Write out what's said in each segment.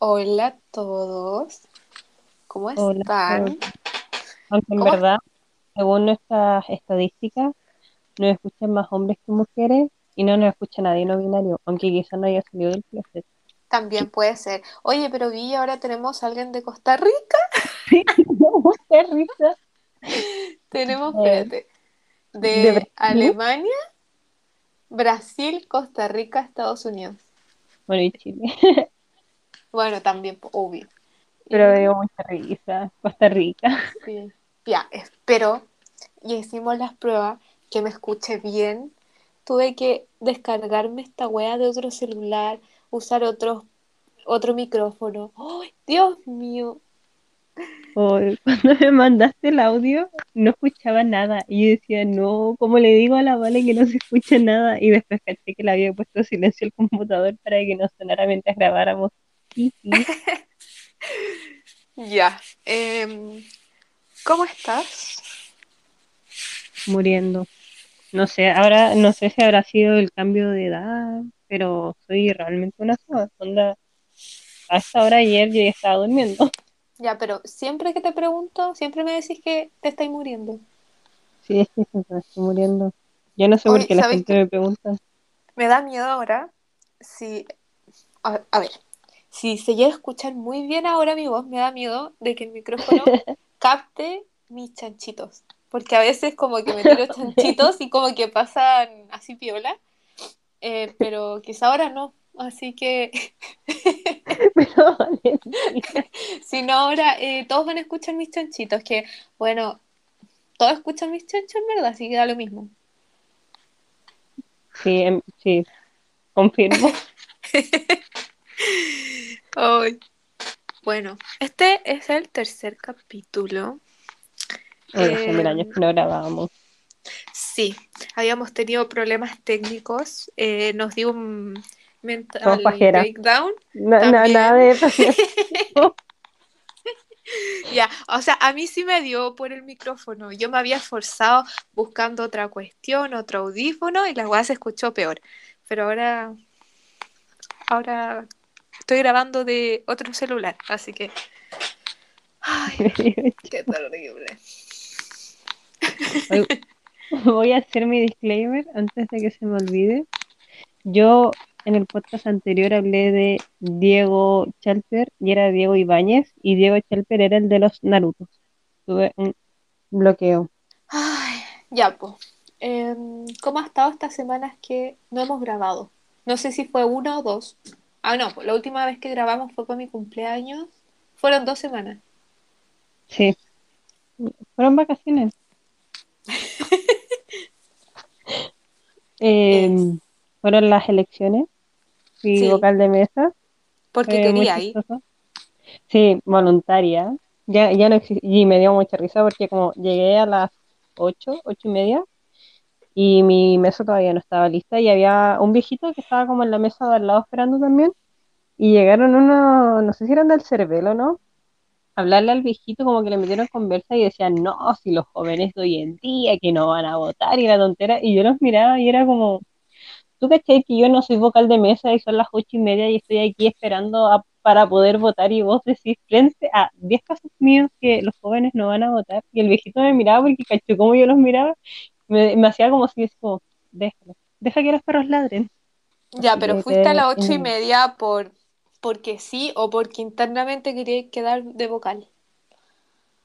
Hola a todos. ¿Cómo Hola, están? aunque en ¿Cómo verdad, según nuestras estadísticas, nos escuchan más hombres que mujeres y no nos escucha nadie no binario, aunque quizás no haya salido del closet. también puede ser? Oye, pero vi ahora tenemos a alguien de Costa Rica. Sí, no, qué risa. Tenemos, Eh, espérate, de de Brasil, Alemania, Brasil, Costa Rica, Estados Unidos. bueno, y Chile, Bueno, también, obvio. pero dio mucha risa. Costa Rica. sí, ya, espero. Y hicimos las pruebas que me escuche bien. Tuve que descargarme esta wea de otro celular, usar otro, otro micrófono. ¡Ay, Dios mío! Cuando me mandaste el audio, no escuchaba nada. Y yo decía, no, ¿cómo le digo a la Vale que no se escucha nada? Y después caché que le había puesto silencio el computador para que no sonara mientras grabáramos. Ya. em, ¿cómo estás? muriendo. No sé, ahora no sé si habrá sido el cambio de edad, pero soy realmente una sola. Onda, a esta hora ayer yo ya estaba durmiendo. Ya, pero siempre que te pregunto, siempre me decís que te estáis muriendo. Sí, es que siempre estoy muriendo. Yo no sé por qué la ¿sabéis gente me pregunta. Me da miedo ahora. Si, a, a ver, si se llega a escuchar muy bien ahora mi voz, me da miedo de que el micrófono capte mis chanchitos. Porque a veces como que me tiro chanchitos y como que pasan así piola. Eh, pero quizá ahora no. Así que Pero si no ahora, eh, todos van a escuchar mis chanchitos. Que bueno, todos escuchan mis chanchos verdad, así que da lo mismo. sí, em- sí, confirmo. Bueno, este es el tercer capítulo. Mil Eh, años que no grabábamos. sí, habíamos tenido problemas técnicos, eh, nos dio un mental breakdown. No, nada de problema. Ya, o sea, a mí sí me dio por el micrófono. Yo me había esforzado buscando otra cuestión, otro audífono y la weá se escuchó peor. Pero ahora, ahora estoy grabando de otro celular, así que, ay, qué terrible. Voy a hacer mi disclaimer antes de que se me olvide. Yo en el podcast anterior hablé de Diego Chalper y era Diego Ibáñez y Diego Chalper era el de los Narutos. Tuve un bloqueo. Ay, ya, pues. ¿cómo ha estado estas semanas que no hemos grabado? No sé si fue una o dos. Ah, no, la última vez que grabamos fue con mi cumpleaños. Fueron dos semanas. Sí, fueron vacaciones. Eh, fueron las elecciones. Fui Sí, vocal de mesa. porque quería ir. Sí, voluntaria. Ya, ya no y me dio mucha risa porque como llegué a las ocho, ocho y media y mi mesa todavía no estaba lista y había un viejito que estaba como en la mesa de al lado esperando también y llegaron unos, no sé si eran del Cervelo, ¿no? Hablarle al viejito como que le metieron conversa y decían, no, si los jóvenes de hoy en día que no van a votar y la tontera y yo los miraba y era como, tú cachai que yo no soy vocal de mesa y son las ocho y media y estoy aquí esperando para poder votar y vos decís frente a 10 casos míos que los jóvenes no van a votar y el viejito me miraba porque cachó como yo los miraba me, me hacía como si es como, déjalo, deja que los perros ladren. Ya, Así pero que fuiste a las ocho y media por porque sí o porque internamente querías quedar de vocal.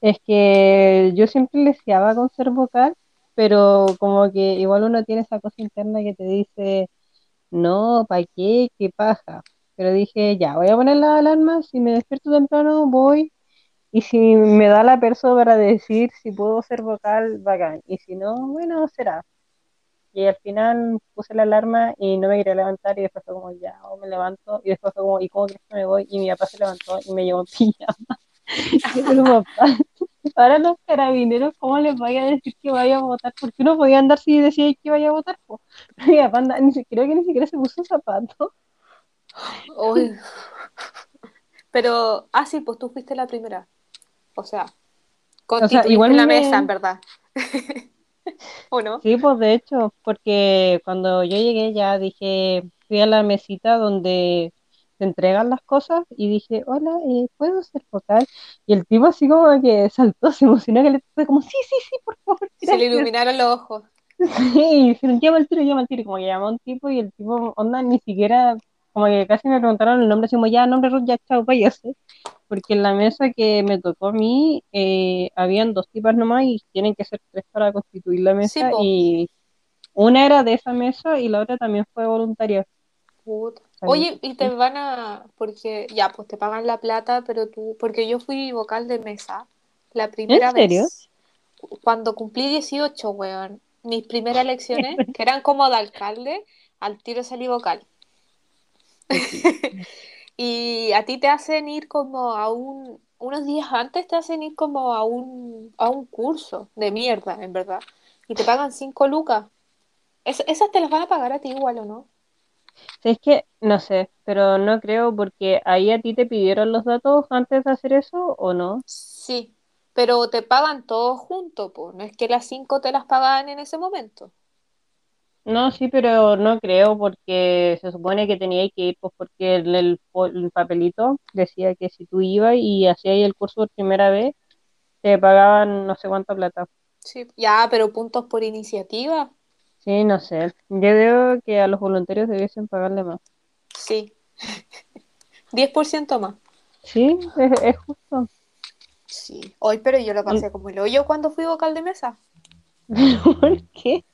Es que yo siempre deseaba con ser vocal, pero como que igual uno tiene esa cosa interna que te dice, no, ¿para qué? ¿Qué paja? Pero dije, ya, voy a poner la alarma, si me despierto temprano voy, y si me da la perso para decir si puedo ser vocal, bacán, y si no, bueno, será. Y al final puse la alarma y no me quería levantar y después fue como, ya, o me levanto, y después fue como, ¿y cómo crees que me voy? Y mi papá se levantó y me llevó pijama. Ahora los carabineros, ¿cómo les vaya a decir que vaya a votar? Porque uno podía andar si decía que vaya a votar, mi creo que ni siquiera se puso zapatos. Uy. Pero, ah, sí, pues tú fuiste la primera. O sea, constituiste igual la me- mesa, en verdad. ¿O no? Sí, pues de hecho, porque cuando yo llegué ya dije, fui a la mesita donde te entregan las cosas y dije, hola, eh, ¿puedo ser vocal? Y el tipo así como que saltó, se emocionó, que le fue como, sí, sí, sí, por favor, Se le gracias". iluminaron los ojos. Sí, dijeron, llama al tiro, llama al tiro, como que llamó a un tipo y el tipo, onda, ni siquiera, como que casi me preguntaron el nombre, así como, ya, nombre Ruth, ya, chao, váyase. Porque en la mesa que me tocó a mí, eh, habían dos tipas nomás y tienen que ser tres para constituir la mesa y una era de esa mesa y la otra también fue voluntaria. Puta. Oye, y te van a, porque ya, pues te pagan la plata, pero tú, porque yo fui vocal de mesa la primera serio? vez, cuando cumplí 18, weón, mis primeras elecciones, que eran como de alcalde, al tiro salí vocal. Y a ti te hacen ir como a un, unos días antes te hacen ir como a un, a un curso de mierda, en verdad. Y te pagan 5 lucas. Es- esas te las van a pagar a ti igual, ¿o no? Es que, no sé, pero no creo porque ahí a ti te pidieron los datos antes de hacer eso o no. Sí, pero te pagan todos juntos, pues. No es que las 5 te las pagan en ese momento. No, sí, pero no creo porque se supone que tenía que ir, pues porque el, el papelito decía que si tú ibas y hacías el curso por primera vez, te pagaban no sé cuánta plata. Sí, ya, pero puntos por iniciativa. Sí, no sé. Yo creo que a los voluntarios debiesen pagarle más. Sí. 10% más. Sí, es, es justo. Sí. Hoy, pero yo lo pasé como el hoyo cuando fui vocal de mesa. ¿Por qué?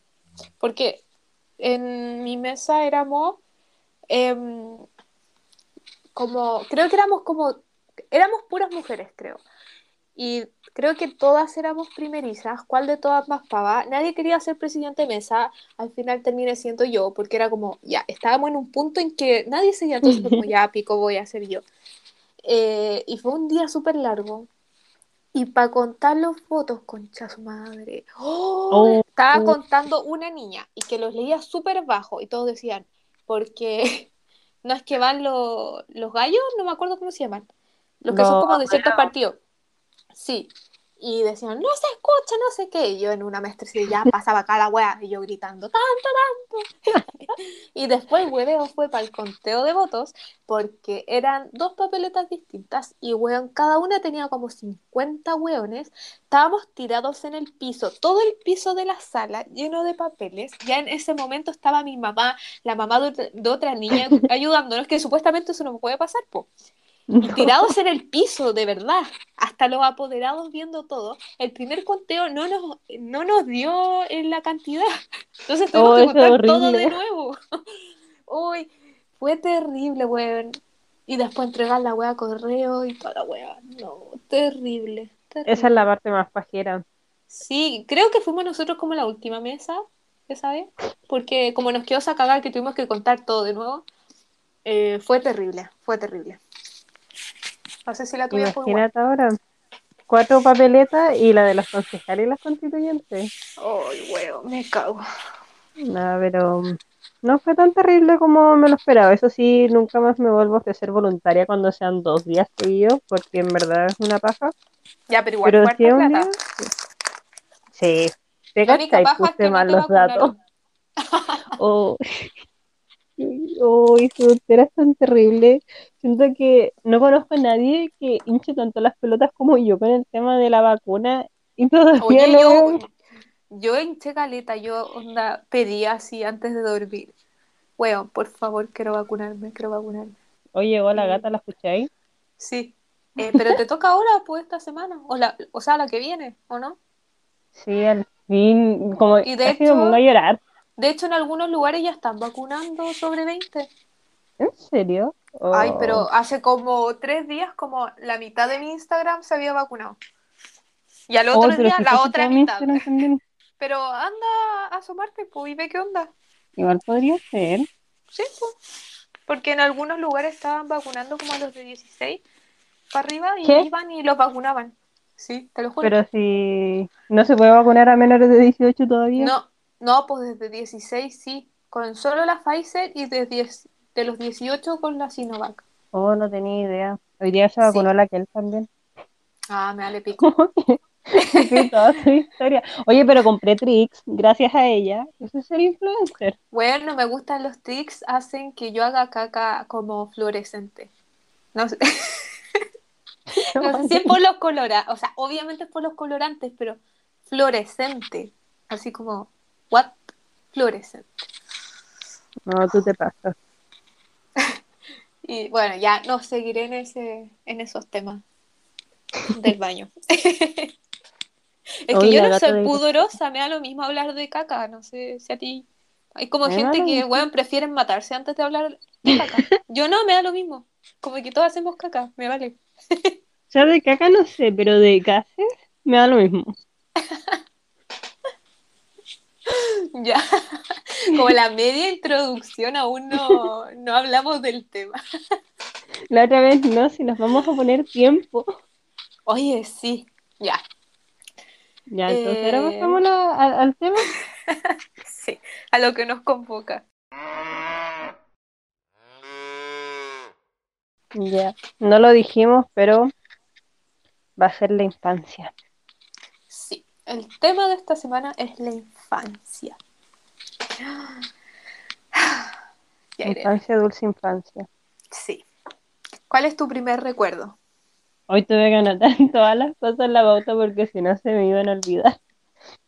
Porque en mi mesa éramos em, como, creo que éramos como, éramos puras mujeres, creo. Y creo que todas éramos primerizas. ¿Cuál de todas más pava? Nadie quería ser presidente de mesa. Al final terminé siendo yo, porque era como, ya, estábamos en un punto en que nadie seguía, entonces como, ya, pico, voy a ser yo. Eh, y fue un día súper largo. Y para contar los votos, concha su madre. ¡Oh! Oh. Estaba contando una niña y que los leía súper bajo y todos decían, porque no es que van los, los gallos, no me acuerdo cómo se llaman, los que son como de ciertos partidos. Sí. Y decían, no se escucha, no sé qué. Y yo en una maestría pasaba acá la wea y yo gritando, tanto, tanto. y después hueveo fue para el conteo de votos porque eran dos papeletas distintas y weón, cada una tenía como 50 weones. Estábamos tirados en el piso, todo el piso de la sala lleno de papeles. Ya en ese momento estaba mi mamá, la mamá de otra, de otra niña ayudándonos, que supuestamente eso no me puede pasar, po. Tirados en el piso, de verdad, hasta los apoderados viendo todo. El primer conteo no nos, no nos dio en la cantidad. Entonces tuvimos Oh, que contar todo de nuevo. Uy, fue terrible, weón. Y después entregar la wea a correo y toda la wea. No, terrible, terrible. Esa es la parte más pajera. Sí, creo que fuimos nosotros como la última mesa, esa vez, porque como nos quedó esa cagada que tuvimos que contar todo de nuevo, eh, fue terrible, fue terrible. No sé si la tuya fue. Imagínate ahora. Cuatro papeletas y la de los concejales y las constituyentes. Ay, weón, me cago. Nada, pero no fue tan terrible como me lo esperaba. Eso sí, nunca más me vuelvo a ofrecer voluntaria cuando sean dos días seguidos, porque en verdad es una paja. Ya, pero igual Pero si un día, sí. Te es puse no mal los datos. vacunaron. Oh, oh, su tontera es tan terrible. Siento que no conozco a nadie que hinche tanto las pelotas como yo con el tema de la vacuna y todavía Oye, no yo, yo hinché caleta, yo onda, pedía así antes de dormir. Weón, por favor, quiero vacunarme, quiero vacunarme. Oye, hola gata, ¿la escucháis? Sí. Eh, pero te toca ahora, pues, esta semana. O, la, o sea, la que viene, ¿o no? Sí, al fin, como Y de casi me a hecho- llorar. De hecho, en algunos lugares ya están vacunando sobre 20. ¿En serio? Ay, Oh, pero hace como tres días, como la mitad de mi Instagram se había vacunado. Y al oh, otro pero día, la otra mitad. Pero anda a asomarte, pues, y ve qué onda. Igual podría ser. Sí, pues. Porque en algunos lugares estaban vacunando como a los de 16 para arriba y ¿Qué? iban y los vacunaban. Sí, te lo juro. Pero si no se puede vacunar a menores de 18 todavía. No, no, pues desde 16 sí, con solo la Pfizer y de, 10 de los 18 con la Sinovac. Oh, no tenía idea. Hoy día se Sí. vacunó la Kel también. Ah, me vale pico. Sí, toda su historia. Oye, pero compré Trix gracias a ella. Eso es ser influencer. Bueno, me gustan los tics, hacen que yo haga caca como fluorescente. No sé, no sé si es por los colorantes, o sea, obviamente es por los colorantes, pero fluorescente. Así como, what? Fluorescente. No, tú te pasas. Y bueno, ya no seguiré en ese, en esos temas del baño. Es que yo no soy pudorosa, me da lo mismo hablar de caca, no sé si a ti. Hay como Me gente que, weón, prefieren matarse antes de hablar de caca. Yo no, me da lo mismo. Como que todos hacemos caca, me vale. Ya de caca no sé, pero de gases me da lo mismo. Ya. Como la media introducción aún no, no hablamos del tema. La otra vez no, si nos vamos a poner tiempo. Oye, sí, ya. Ya, entonces ahora la- al, al tema. Sí, a lo que nos convoca. Ya, no lo dijimos, pero va a ser la infancia. El tema de esta semana es la infancia. Ya. Infancia, dulce infancia. Sí. ¿Cuál es tu primer recuerdo? Hoy tuve que anotar todas las cosas en la pauta porque si no se me iban a olvidar.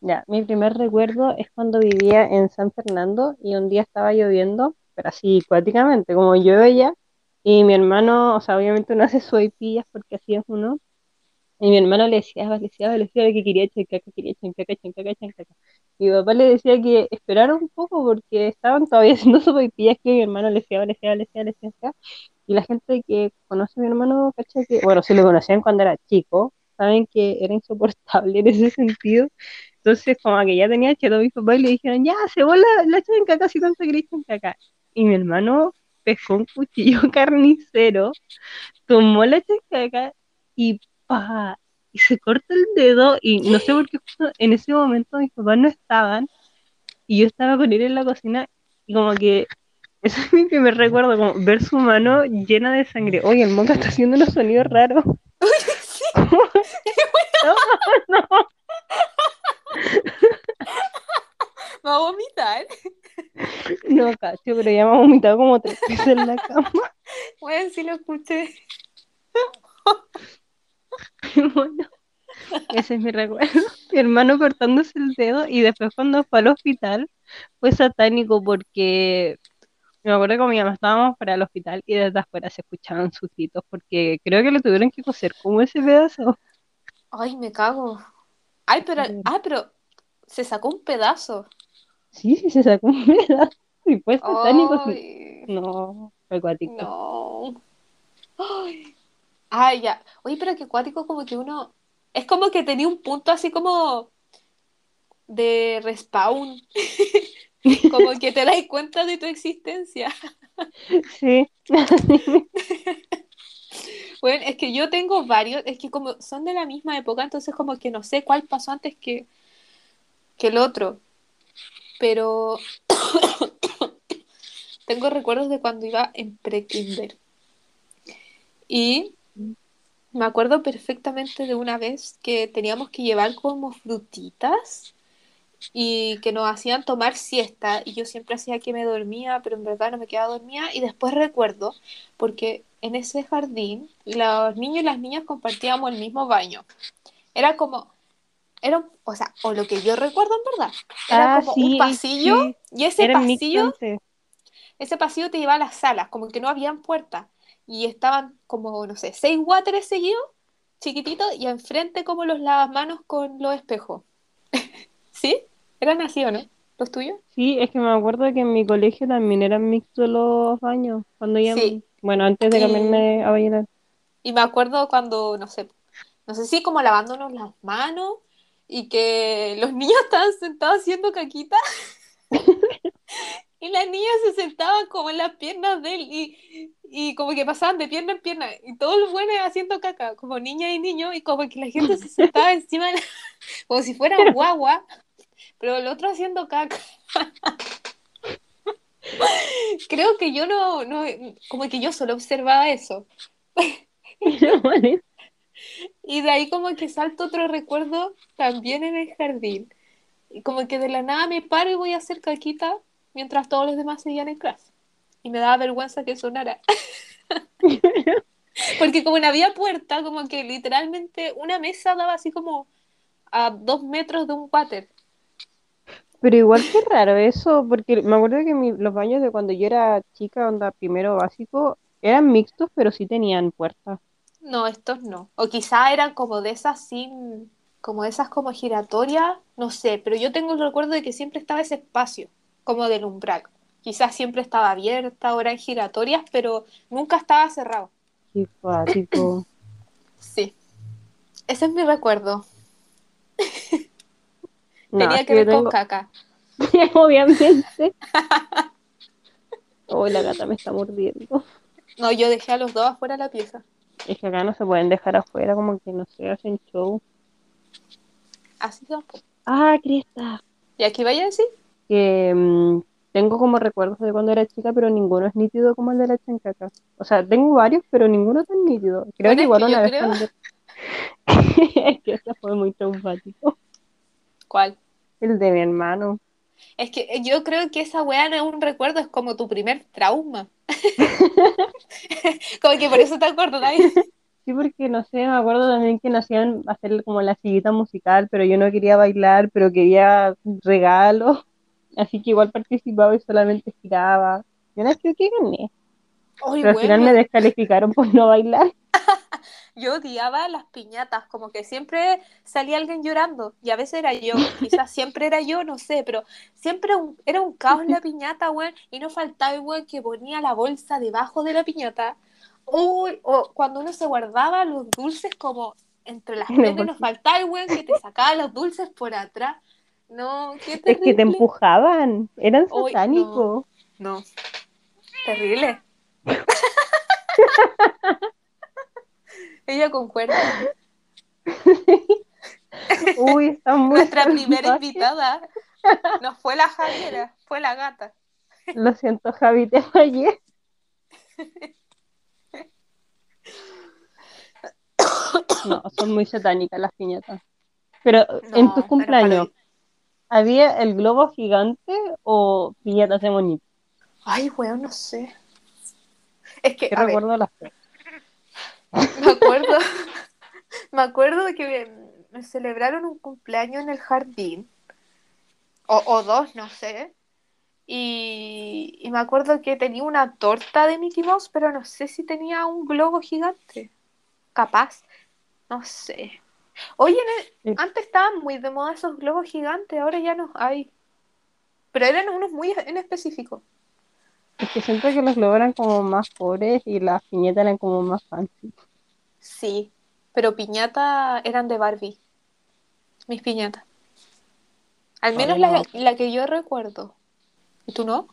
Ya, mi primer recuerdo es cuando vivía en San Fernando y un día estaba lloviendo, pero así cuáticamente, como llueve ya, y mi hermano, o sea, obviamente uno hace sopaipillas porque así es uno, y mi hermano le decía, le decía, le decía que quería chancaca, quería chancaca, chancaca, chancaca. Y mi papá le decía que esperara un poco porque estaban todavía haciendo sopaipillas que mi hermano le decía, le decía, le decía, le decía, y la gente que conoce a mi hermano, ¿cachai? Que, bueno, si lo conocían cuando era chico, saben que era insoportable en ese sentido. Entonces, como que ya tenía cheto mis papás y le dijeron, ya, se va la, la chancaca, si tanto queréis chancaca. Y mi hermano pescó un cuchillo carnicero, tomó la chancaca y pa, y se corta el dedo y no sé por qué justo en ese momento mis papás no estaban y yo estaba con él en la cocina y como que ese es mi primer recuerdo, como ver su mano llena de sangre. Oye, el monca está haciendo unos sonidos raros. No, no. Va a vomitar. No, cacho, pero ya me ha vomitado como tres veces en la cama. Bueno, sí lo escuché. Bueno, ese es mi recuerdo. Mi hermano cortándose el dedo y después cuando fue al hospital fue satánico porque me acuerdo que con mi mamá estábamos para el hospital y desde afuera se escuchaban sus gritos porque creo que le tuvieron que coser como ese pedazo. Ay, me cago. Ay, pero, ah, pero se sacó un pedazo. Sí, sí, se sacó un pedazo y fue satánico. Ay, No, fue acuático. no. Ay. Ay, ya. Oye, pero que acuático como que uno... Es como que tenía un punto así como de respawn. Como que te das cuenta de tu existencia. Sí, Bueno, es que yo tengo varios, es que como son de la misma época, entonces como que no sé cuál pasó antes que, que el otro. Pero tengo recuerdos de cuando iba en pre-kinder. Y me acuerdo perfectamente de una vez que teníamos que llevar como frutitas y que nos hacían tomar siesta y yo siempre hacía que me dormía, pero en verdad no me quedaba dormida y después recuerdo porque en ese jardín los niños y las niñas compartíamos el mismo baño. Era como era o sea, o lo que yo recuerdo en verdad, era Ah, como sí, un pasillo sí. y ese Era pasillo ese pasillo te llevaba a las salas, como que no habían puertas. Y estaban como, no sé, seis wateres seguidos, chiquititos, y enfrente como los lavamanos con los espejos. ¿Sí? ¿Eran así o no? ¿Los tuyos? Sí, es que me acuerdo que en mi colegio también eran mixtos los baños, cuando ya, Sí. bueno, antes de Y- cambiarme a Vallenar. Y me acuerdo cuando, no sé, no sé si como lavándonos las manos y que los niños estaban sentados haciendo caquita. Y las niñas se sentaban como en las piernas de él y, y como que pasaban de pierna en pierna y todos los buenos haciendo caca, como niña y niño, y como que la gente se sentaba encima, de la- como si fuera guagua, pero el otro haciendo caca. Creo que yo no, no, como que yo solo observaba eso. Y de ahí como que salto otro recuerdo también en el jardín. Y como que de la nada me paro y voy a hacer caquita mientras todos los demás seguían en clase. Y me daba vergüenza que sonara. Porque como no había puerta, como que literalmente una mesa daba así como a dos metros de un water. Pero igual que raro eso, porque me acuerdo que mi- los baños de cuando yo era chica, onda primero básico, eran mixtos, pero sí tenían puerta. No, estos no. O quizá eran como de esas sin, como de esas como giratorias, no sé, pero yo tengo el recuerdo de que siempre estaba ese espacio, como del umbral. Quizás siempre estaba abierta o eran giratorias, pero nunca estaba cerrado. Qué. Sí. Ese es mi recuerdo. No, Tenía que ver con caca. Obviamente. Oh, la gata me está mordiendo. No, yo dejé a los dos afuera de la pieza. Es que acá no se pueden dejar afuera, como que no se hacen show. Así po. Ah, Cresta. ¿Y aquí vaya a decir? Que mm, tengo como recuerdos de cuando era chica, pero ninguno es nítido como el de la chancaca. O sea, tengo varios, pero ninguno tan nítido. Creo Bueno, que es igual una vez creo- cuando- Es que ese fue muy traumático. ¿Cuál? El de mi hermano. Es que eh, yo creo que esa weá no es un recuerdo, es como tu primer trauma. como que por eso te acordáis. Sí, porque no sé, me acuerdo también que nos hacían hacer como la sillita musical, pero yo no quería bailar, pero quería regalo. Así que igual participaba y solamente giraba. Y una vez creo que gané, Ay, pero al final me yo- descalificaron por no bailar. Yo odiaba las piñatas, como que siempre salía alguien llorando, y a veces era yo, quizás siempre era yo, no sé, pero siempre un- era un caos la piñata, weón, y no faltaba el weón que ponía la bolsa debajo de la piñata. Uy, o cuando uno se guardaba los dulces como entre las piernas, nos faltaba el weón que te sacaba los dulces por atrás. No, qué Es que te terrible. empujaban, eran satánicos. No, terrible. Ella concuerda. Uy, está muy Nuestra primera invitada no fue la Javiera, fue la gata. Lo siento, Javi, te fallé. No, son muy satánicas las piñatas. Pero en No, tus cumpleaños, ¿había el globo gigante o piñatas de monito? Ay, weón, no sé. Es que, ¿Qué a ver, recuerdo las me acuerdo, me acuerdo de que me, me celebraron un cumpleaños en el jardín, o, o dos, no sé, y, y me acuerdo que tenía una torta de Mickey Mouse, pero no sé si tenía un globo gigante, capaz, no sé. Oye, en el- Sí. antes estaban muy de moda esos globos gigantes, ahora ya no hay, pero eran unos muy en específico. Es que siento que los globos eran como más pobres y las piñatas eran como más fancy. Sí, pero piñata eran de Barbie. Mis piñatas. Al menos no la, la que yo recuerdo. ¿Y tú no?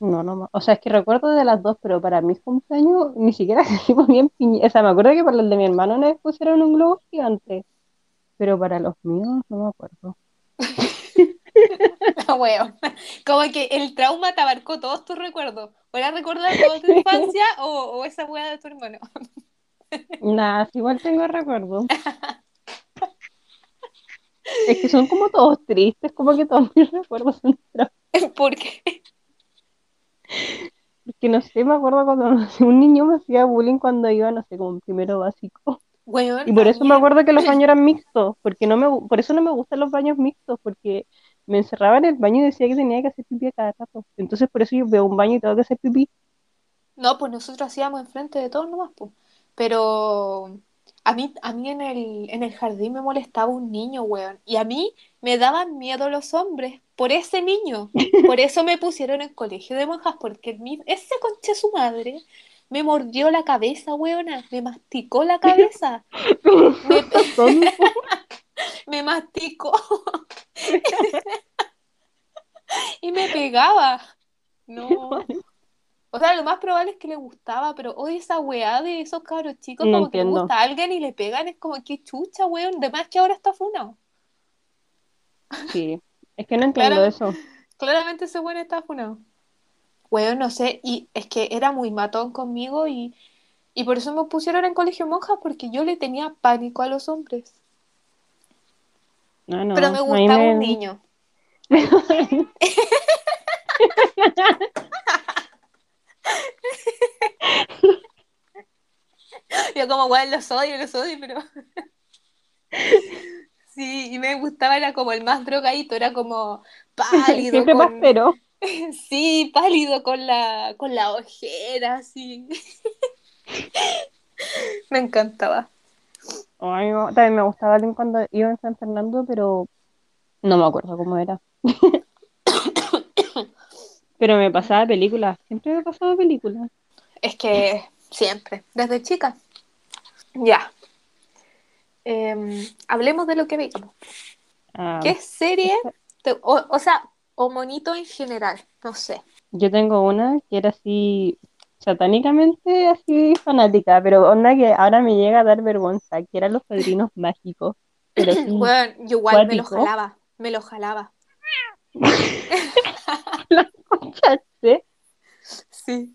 No, no, o sea, es que recuerdo de las dos, pero para mis cumpleaños ni siquiera se ponían piñatas. O sea, me acuerdo que para el de mi hermano vez pusieron un globo gigante, pero para los míos no me acuerdo. No, weón. Como que el trauma te abarcó todos tus recuerdos. ¿O era recordar toda tu infancia o, o esa weá de tu hermano? Nada, igual tengo recuerdo. Es que son como todos tristes, como que todos mis recuerdos son tristes. Porque Porque no sé, me acuerdo cuando no sé, un niño me hacía bullying cuando iba, no sé, como en primero básico. Y por eso me acuerdo que los baños eran mixtos, porque no me, por eso no me gustan los baños mixtos, porque me encerraba en el baño y decía que tenía que hacer pipí a cada rato. Entonces por eso yo veo un baño y tengo que hacer pipí. No, pues nosotros hacíamos enfrente de todos nomás, pues. Pero a mí, a mí en el, en el jardín me molestaba un niño, weón. Y a mí me daban miedo los hombres por ese niño. Por eso me pusieron en colegio de monjas, porque el ese conche su madre me mordió la cabeza, weona. Me masticó la cabeza. Me, me masticó. y me pegaba. No. O sea, lo más probable es que le gustaba, pero hoy esa weá de esos cabros chicos, No como que le gusta a alguien y le pegan, es como que chucha, weón. De más que ahora está funado. Sí, es que no entiendo eso. Claramente ese weón está funado. Weón, no sé, y es que era muy matón conmigo y, Y por eso me pusieron en colegio monjas, porque yo le tenía pánico a los hombres. No, no, Pero me gustaba me- un niño. Yo como, bueno, los odio, los odio, pero... Sí, y me gustaba, era como el más drogadito, era como pálido. Siempre con... pastero. Sí, pálido con la, con la ojera, así. Me encantaba. Ay, no, también me gustaba cuando iba en San Fernando, pero no me acuerdo cómo era. Pero me pasaba películas, siempre me pasaba películas. Es que siempre, desde chica. Ya. Em, hablemos de lo que veíamos. Ah, ¿Qué serie? te- o, o sea, o monito en general, no sé. Yo tengo una que era así satánicamente así fanática, pero onda que ahora me llega a dar vergüenza, que eran los padrinos mágicos. Pero Bueno, yo igual me lo jalaba, me lo jalaba. ¿cachaste? Sí.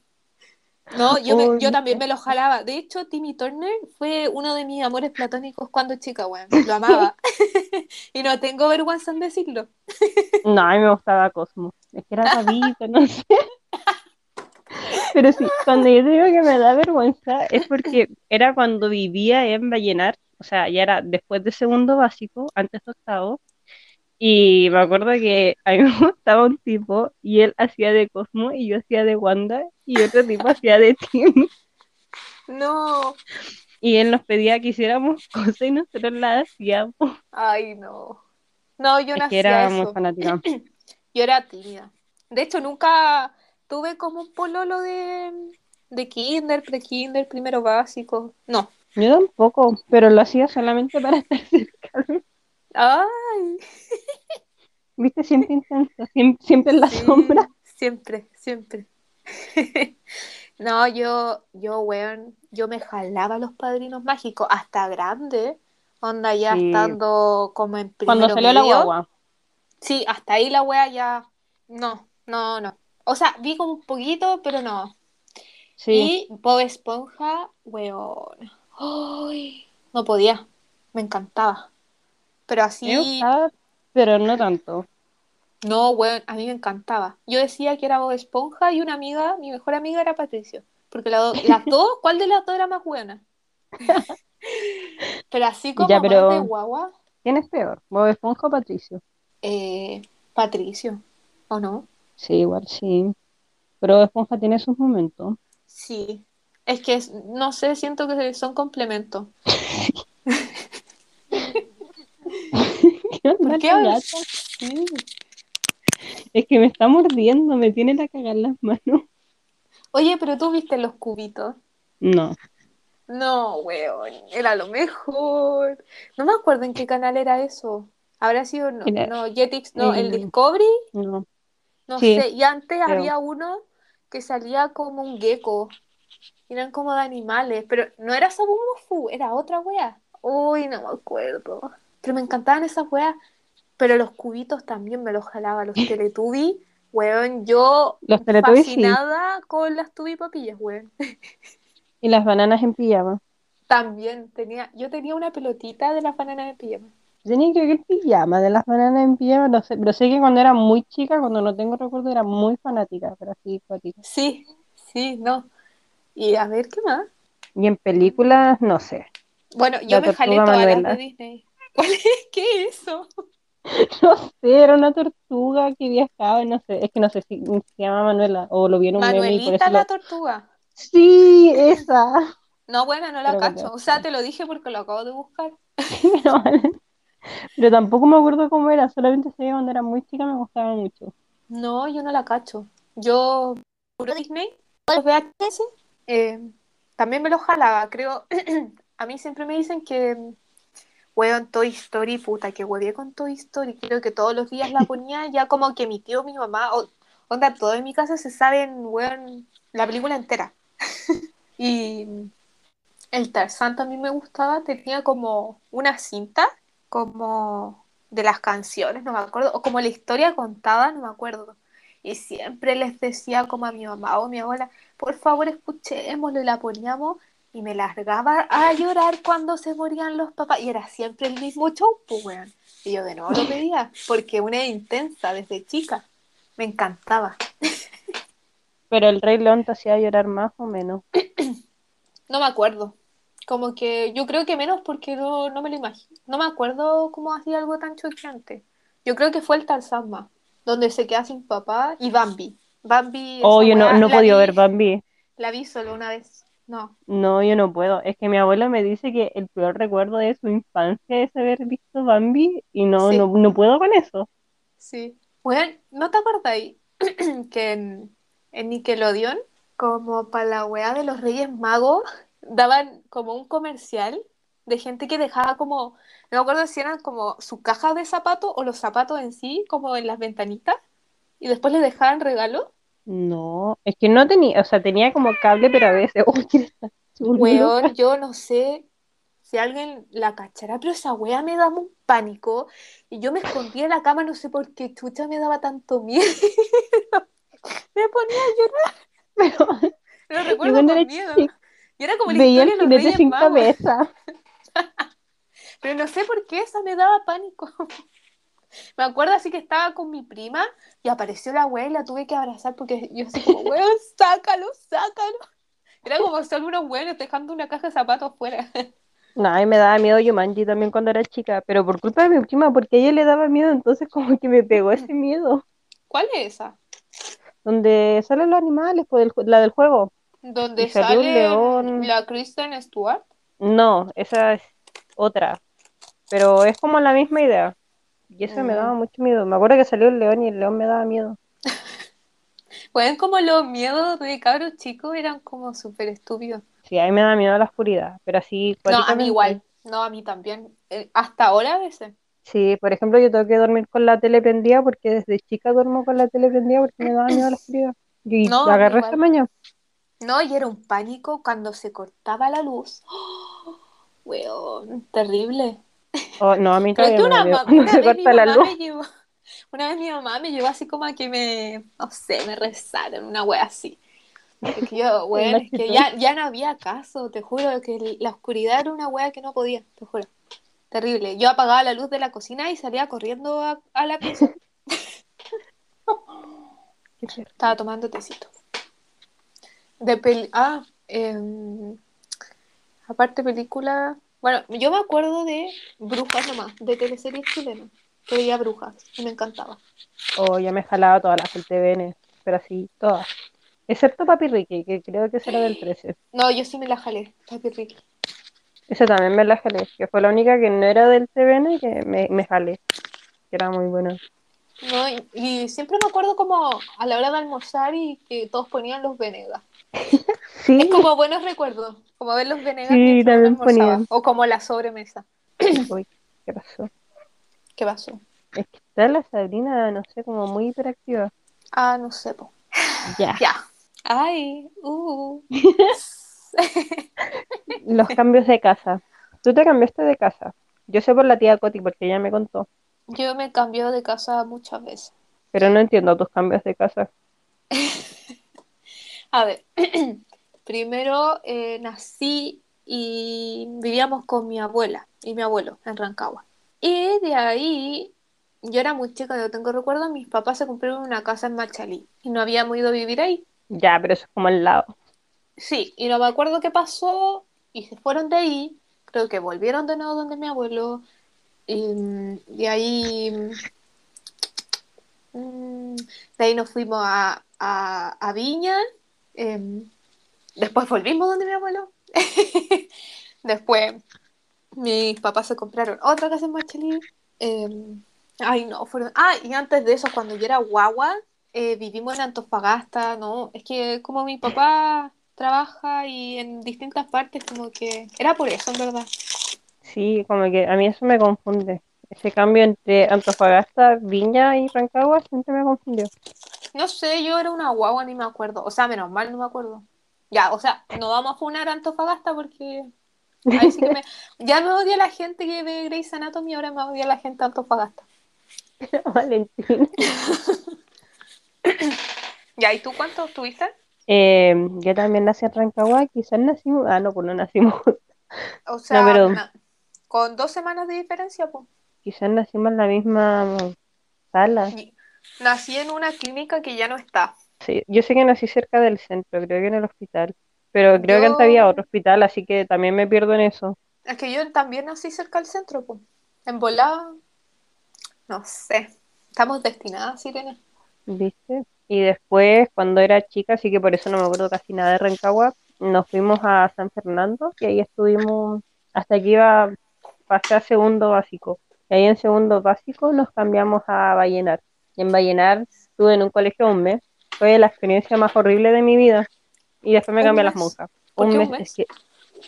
No, yo, me- yo también me lo jalaba. De hecho, Timmy Turner fue uno de mis amores platónicos cuando chica, weón. Lo amaba. y no tengo vergüenza en decirlo. No, a mí me gustaba Cosmo. Es que era rabito, no sé. Pero sí, cuando yo digo que me da vergüenza es porque era cuando vivía en Vallenar, o sea, ya era después de segundo básico, antes de octavo, y me acuerdo que a mí me gustaba un tipo y él hacía de Cosmo y yo hacía de Wanda y otro tipo hacía de Tim No. y él nos pedía que hiciéramos cosas y nosotros las hacíamos. Ay, no. No, yo no Es que hacía era muy eso. fanática. Yo era tímida. De hecho, nunca tuve como un pololo de, de kinder, pre-kinder, primero básico. No. Yo tampoco, pero lo hacía solamente para estar cerca de Ay, Viste, siempre intenso, siempre, siempre en la sí, sombra. Siempre, siempre. No, yo, yo, weón, yo me jalaba a los padrinos mágicos hasta grande. Onda ya Sí. estando como en Cuando primero salió la guagua. Sí, hasta ahí la wea ya. No, no, no. O sea, vi como un poquito, pero no. Sí, Y Bob Esponja, weón. Ay, no podía. Me encantaba. Pero me así, gustaba, pero no tanto. no, weón, a mí me encantaba. Yo decía que era Bob Esponja y una amiga, mi mejor amiga era Patricio. Porque la do- las dos, ¿cuál de las dos era más buena? Pero así como Ya, más pero- de guagua, ¿Quién es peor? ¿Bob Esponja o Patricio? eh, Patricio, ¿o no? Sí, igual sí. Pero Bob Esponja tiene sus momentos. Sí. Es que, no sé, siento que son complementos. ¿Qué onda ¿Por qué? la gata? Sí. Es que me está mordiendo, me tiene la cagar las manos. Oye, pero tú viste los cubitos. No, No, weón, era lo mejor. No me acuerdo en qué canal era eso. Habrá sido, no, Era- no, Jetix, no, el Discovery, no. no sí, sé. Y antes había uno que salía como un gecko. Eran como de animales, pero no era Sabumofu, era otra wea. Uy, no me acuerdo. Pero me encantaban esas weas. Pero los cubitos también me los jalaba, los Teletubbies. Weón, yo Los Teletubbies, sí. fascinada con las tubipapillas, weón. Y las bananas en pijama. También tenía, yo tenía una pelotita de las bananas de pijama. Tenía creo que el pijama de las bananas en pijama, no sé, pero sé que cuando era muy chica, cuando no tengo recuerdo, era muy fanática, pero así fanática. Sí, sí, no. Y a ver, ¿qué más? Y en películas, no sé. Bueno, yo La me jalé todas las de Disney. ¿Cuál es? ¿Qué es eso? No sé, era una tortuga que viajaba, y no sé, es que no sé si se llama Manuela o lo vi en un meme por Manuelita la lo... tortuga. Sí, esa. No, bueno, no la Pero cacho. bueno. O sea, te lo dije porque lo acabo de buscar. Pero, pero tampoco me acuerdo cómo era, solamente sé que cuando era muy chica me gustaba mucho. No, yo no la cacho. Yo, puro Disney, los VHS, eh, también me los jalaba. Creo, a mí siempre me dicen que, weón, Toy Story, puta, que huevé con Toy Story. Creo que todos los días la ponía, ya como que mi tío, mi mamá, o, onda, todo en mi casa se saben, weón, la película entera. y el Tarzán también me gustaba, tenía como una cinta, como de las canciones, no me acuerdo, o como la historia contada, no me acuerdo. Y siempre les decía como a mi mamá o a mi abuela, por favor escuchémoslo y la poníamos y me largaba a llorar cuando se morían los papás. Y era siempre el mismo show, pues, weón. Y yo de nuevo lo pedía, porque una intensa desde chica. Me encantaba. Pero el Rey León te hacía llorar más o menos. No me acuerdo. Como que yo creo que menos porque no, no me lo imagino. No me acuerdo cómo hacía algo tan choqueante. Yo creo que fue el Tarzán más, donde se queda sin papá y Bambi. Bambi. Oh, yo no, no podía ver Bambi. La vi solo una vez. No. No, yo no puedo. Es que mi abuela me dice que el peor recuerdo de su infancia es haber visto Bambi y no, Sí. no, no puedo con eso. Sí. Bueno, ¿no te acordáis que en, en Nickelodeon, como para la weá de los Reyes Magos, daban como un comercial de gente que dejaba como, no me acuerdo si eran como su caja de zapatos o los zapatos en sí, como en las ventanitas, y después le dejaban regalo? No, es que no tenía, o sea, tenía como cable, pero a veces, loca. Weón, yo no sé si alguien la cachará, pero esa wea me daba un pánico y yo me escondía en la cama, no sé por qué chucha me daba tanto miedo. me ponía a llorar, Pero pero recuerdo con era miedo. Y era como la veía historia de los sin cabeza. pero no sé por qué esa me daba pánico. Me acuerdo así que estaba con mi prima y apareció la wea y la tuve que abrazar porque yo así como, weón, sácalo, sácalo. Era como solo unos weones dejando una caja de zapatos fuera. No, a mí me daba miedo Jumanji también cuando era chica, pero por culpa de mi prima, porque a ella le daba miedo, entonces como que me pegó ese miedo. ¿Cuál es esa? Donde salen los animales, pues, el la del juego. Donde un sale león. la Kristen Stewart. No, esa es otra, pero es como la misma idea. Y esa me Mm. daba mucho miedo. Me acuerdo que salió el león y el león me daba miedo. Pues como los miedos de cabros chicos eran como súper estúpidos. Sí, a mí me da miedo la oscuridad, pero así No, a mí igual. No, a mí también. Eh, hasta ahora a veces. Sí, por ejemplo, yo tengo que dormir con la tele prendida porque desde chica duermo con la tele prendida porque me daba miedo la oscuridad. Y No, a mí agarré esa mañana. No, y era un pánico cuando se cortaba la luz. ¡Oh! Weón, terrible. Oh, no, a mí todavía me una, una se vez corta la luz. llevó, una vez mi mamá me llevó así como a que me, no sé, me rezaran, una wea así. Es que yo, weón, es que ya, ya no había caso, te juro que la oscuridad era una wea que no podía, te juro. Terrible. Yo apagaba la luz de la cocina y salía corriendo a, a la terrible. Estaba tomando tecito. De peli ah, em, aparte película. Bueno, yo me acuerdo de Brujas nomás, de teleseries chilenas. Que veía Brujas y me encantaba. Oh, ya me he jalado todas las del TVN, pero así, todas. Excepto Papi Ricky, que creo que será del 13. No, yo sí me la jalé, Papi Ricky. Esa también me la jalé, que fue la única que no era del TVN que me, me jalé, que era muy buena. No, y, y siempre me acuerdo como a la hora de almorzar y que todos ponían los Venegas. Sí, Es como buenos recuerdos, como ver los Venegas Sí, también ponían. O como la sobremesa. Uy, ¿qué pasó? ¿Qué pasó? Es que está la Sabrina, no sé, como muy hiperactiva. Ah, no sé, po. Ya. Ya. Ay, uh. Los cambios de casa. Tú te cambiaste de casa. Yo sé por la tía Coti, porque ella me contó. Yo me cambio de casa muchas veces. Pero no entiendo tus cambios de casa. A ver, primero eh, nací y vivíamos con mi abuela y mi abuelo en Rancagua. Y de ahí, yo era muy chica, no tengo recuerdo, mis papás se compraron una casa en Machalí y no habíamos ido a vivir ahí. Ya, pero eso es como al lado. Sí, y no me acuerdo qué pasó y se fueron de ahí. Creo que volvieron de nuevo donde mi abuelo. Y mm, de ahí. mm, De ahí nos fuimos a, a, a Viña. Em, después volvimos donde mi abuelo. después mis papás se compraron otra casa en Machalí. em, ay, no, fueron. Ah, y antes de eso, cuando yo era guagua, eh, vivimos en Antofagasta, ¿no? Es que como mi papá trabaja y en distintas partes, como que era por eso, en verdad. Sí, como que a mí eso me confunde. Ese cambio entre Antofagasta, Viña y Rancagua siempre me confundió. No sé, yo era una guagua, ni me acuerdo. O sea, menos mal, no me acuerdo. Ya, o sea, no vamos a funar a Antofagasta porque ahí sí que me... Ya me odia la gente que ve Grey's Anatomy, ahora me odia la gente de Antofagasta. Valentín. Ya, ¿y tú cuántos tuviste? Eh, yo también nací en Rancagua, quizás nacimos, ah, no, pues no nacimos, O no, sea, pero na- con dos semanas de diferencia, pues. quizás nacimos en la misma sala. Y Nací en una clínica que ya no está. Sí, yo sé que nací cerca del centro, creo que en el hospital, pero creo que antes había otro hospital, así que también me pierdo en eso, es que yo también nací cerca del centro, pues. En volada, no sé. Estamos destinadas, Irene. ¿viste? Y después, cuando era chica, así que por eso no me acuerdo casi nada de Rancagua, nos fuimos a San Fernando y ahí estuvimos hasta que iba, pasé a segundo básico. Y ahí en segundo básico nos cambiamos a Vallenar. En Vallenar estuve en un colegio un mes. Fue la experiencia más horrible de mi vida. Y después me cambié a las monjas. ¿Por Un qué mes, un es mes? que,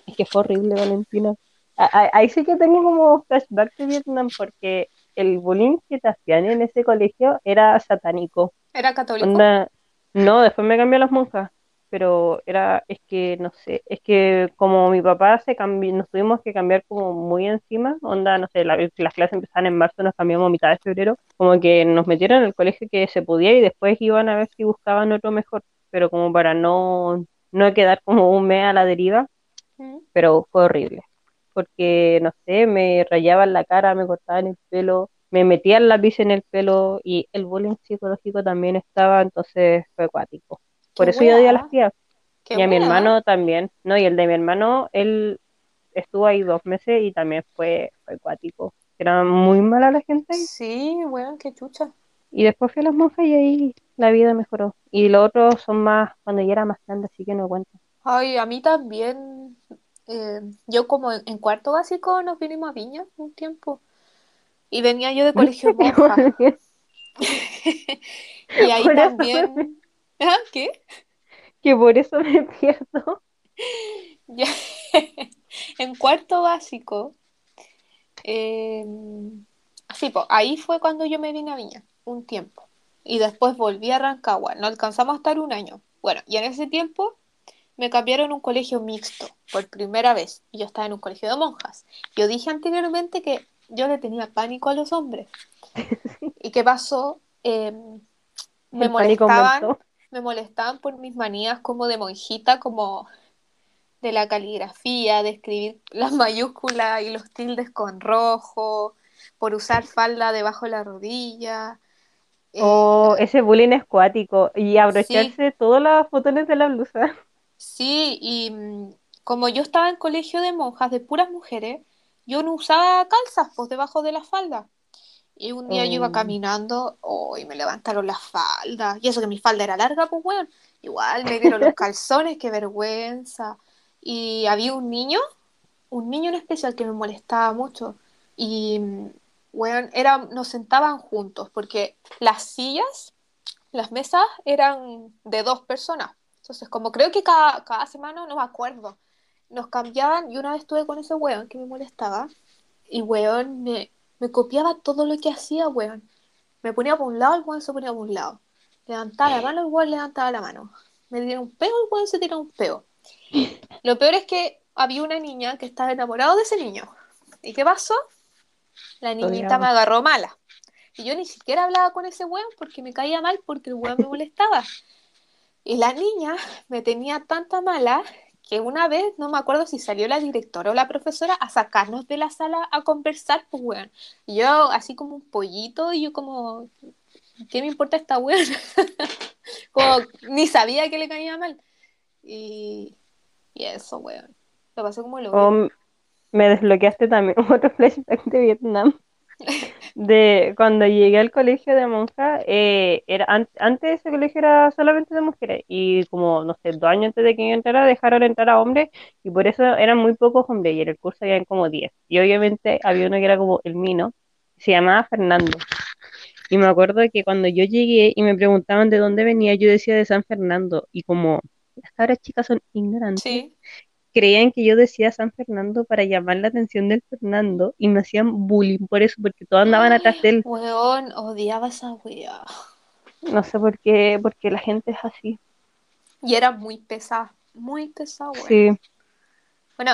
es que fue horrible, Valentina. A- a- Ahí sí que tengo como flashback de Vietnam porque el bullying que te hacían en ese colegio era satánico. ¿Era católico? Onda, no, después me cambié a las monjas, pero era, es que, no sé, es que como mi papá se cambió, nos tuvimos que cambiar como muy encima, onda, no sé, la- las clases empezaban en marzo, nos cambiamos a mitad de febrero, como que nos metieron en el colegio que se podía y después iban a ver si buscaban otro mejor, pero como para no, no quedar como un mes a la deriva, pero fue horrible, porque, no sé, me rayaban la cara, me cortaban el pelo, me metían lápiz en el pelo y el bullying psicológico también estaba, entonces fue acuático. Por eso yo odio a las tías. Qué Y a mi hermano también, ¿no? Y el de mi hermano, él estuvo ahí dos meses y también fue, fue acuático. Era muy mala la gente ahí. Sí, weón, qué chucha. Y después fui a las monjas y ahí la vida mejoró. Y los otros son más, cuando ya era más grande, así que no cuento. Ay, a mí también. eh, yo como en, cuarto básico nos vinimos a Viña un tiempo. Y venía yo de colegio monja. Y ahí también. ¿Ah? ¿Qué? que por eso me pierdo. Ya. En cuarto básico. eh, sí, pues ahí fue cuando yo me vine a Viña, un tiempo. Y después volví a Rancagua. No alcanzamos a estar un año. Bueno, y en ese tiempo me cambiaron a un colegio mixto por primera vez. Y yo estaba en un colegio de monjas. Yo dije anteriormente que yo le tenía pánico a los hombres. ¿Y qué pasó? Eh, me molestaban. Me molestaban por mis manías como de monjita, como de la caligrafía, de escribir las mayúsculas y los tildes con rojo, por usar falda debajo de la rodilla. Eh, O ese bullying es cuático. Y sí, abrocharse todos los botones de la blusa. sí, y mm, como yo estaba en colegio de monjas de puras mujeres, yo no usaba calzas pues debajo de la falda. Y un día yo iba Oh, caminando, oh, y me levantaron las faldas. Y eso que mi falda era larga, pues bueno. Igual me vieron los calzones, qué vergüenza. Y había un niño, un niño en especial que me molestaba mucho. Y, bueno, era, nos sentaban juntos, porque las sillas, las mesas eran de dos personas. Entonces, como creo que cada, cada semana, no me acuerdo, nos cambiaban. Y una vez estuve con ese weón que me molestaba. Y weón me, me copiaba todo lo que hacía, weón. Me ponía por un lado, el weón se ponía por un lado. Levantaba la mano, el weón levantaba la mano. Me tiraba un peo, el weón se tiraba un peo. Lo peor es que había una niña que estaba enamorada de ese niño. ¿Y qué pasó? La niñita me agarró mala. Y yo ni siquiera hablaba con ese weón porque me caía mal porque el weón me molestaba. Y la niña me tenía tanta mala que una vez, no me acuerdo si salió la directora o la profesora a sacarnos de la sala a conversar, pues weón. Y yo así como un pollito y yo como, ¿qué me importa esta weón? como ni sabía que le caía mal. Y, y eso, weón. Lo pasé como lo O vi. m- me desbloqueaste también otro flashback de Vietnam. De cuando llegué al colegio de monjas, eh, era, an- antes ese colegio era solamente de mujeres y como, no sé, dos años antes de que yo entrara dejaron entrar a hombres y por eso eran muy pocos hombres y en el curso habían como 10. Y obviamente había uno que era como el mino, se llamaba Fernando. Y me acuerdo que cuando yo llegué y me preguntaban de dónde venía, yo decía de San Fernando y como las cabras chicas son ignorantes Sí. Creían que yo decía San Fernando para llamar la atención del Fernando y me hacían bullying por eso, porque todos andaban atrás de él. Weón, odiaba esa wea. No sé por qué, porque la gente es así. Y era muy pesada, muy pesada, weón. Sí, Bueno,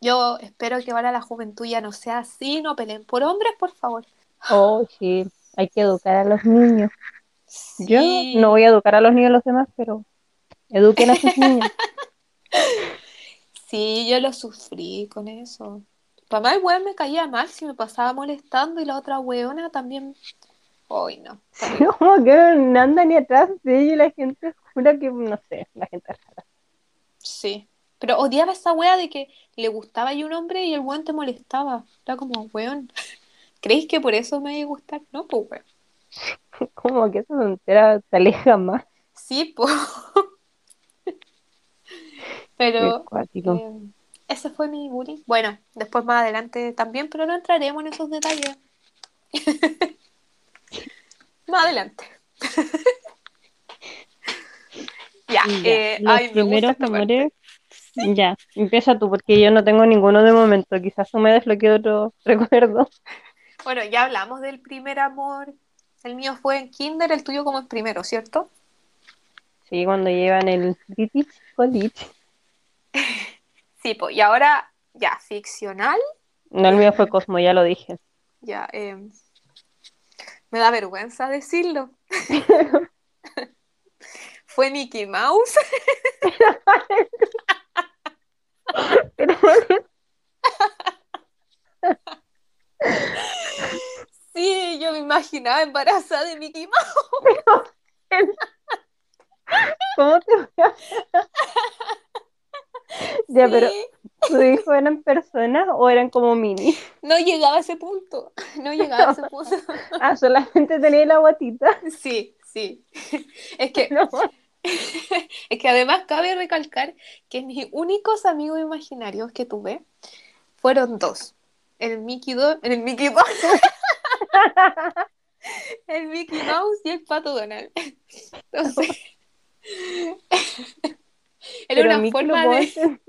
yo espero que ahora la juventud ya no sea así, no peleen por hombres, por favor. oh, sí, hay que educar a los niños. Yo no voy a educar a los niños de los demás, pero Eduquen a sus niños. Sí, yo lo sufrí con eso. Para mí el weón me caía mal si me pasaba molestando y la otra weona también. Hoy no. Como que no anda ni atrás de ella y la gente jura que, no sé, la gente rara. Sí. Pero odiaba esa wea de que le gustaba y un hombre y el weón te molestaba. Era como, weón, ¿creéis que por eso me iba a gustar? No, pues weón. Como que esa tontera te aleja más. Sí, pues. Pero eh, ese fue mi bullying. Bueno, después más adelante también, pero no entraremos en esos detalles. más adelante. ya, Ya, eh, Los ay, primeros amores. Ya, empieza tú, porque yo no tengo ninguno de momento. Quizás tú me desbloquee otro recuerdo. Bueno, ya hablamos del primer amor. El mío fue en kinder, el tuyo como en primero, ¿cierto? Sí, cuando llevan el British College. Sí, pues, y ahora, ya, ficcional, No, el mío fue Cosmo, ya lo dije. ya, eh, me da vergüenza decirlo. Fue Mickey Mouse. Sí, yo me imaginaba embarazada de Mickey Mouse. ¿cómo te voy a Ya, pero Sí. ¿tu hijo eran personas o eran como mini? No llegaba a ese punto. No llegaba a ese punto. Ah, solamente tenía la guatita. Sí, sí. Es que, No. es que además cabe recalcar que mis únicos amigos imaginarios que tuve fueron dos. El Mickey, Do- el Mickey Mouse. El Mickey Mouse y el Pato Donald. Entonces, era Pero una forma de...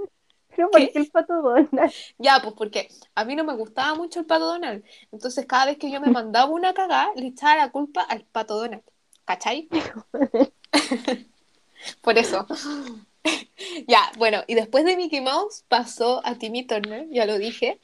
Pero ¿por ¿Qué? el pato Donald? Ya, pues porque a mí no me gustaba mucho el Pato Donald. Entonces cada vez que yo me mandaba una cagada, le echaba la culpa al Pato Donald. ¿Cachai? Por eso. Ya, bueno, y después de Mickey Mouse pasó a Timmy Turner, ya lo dije.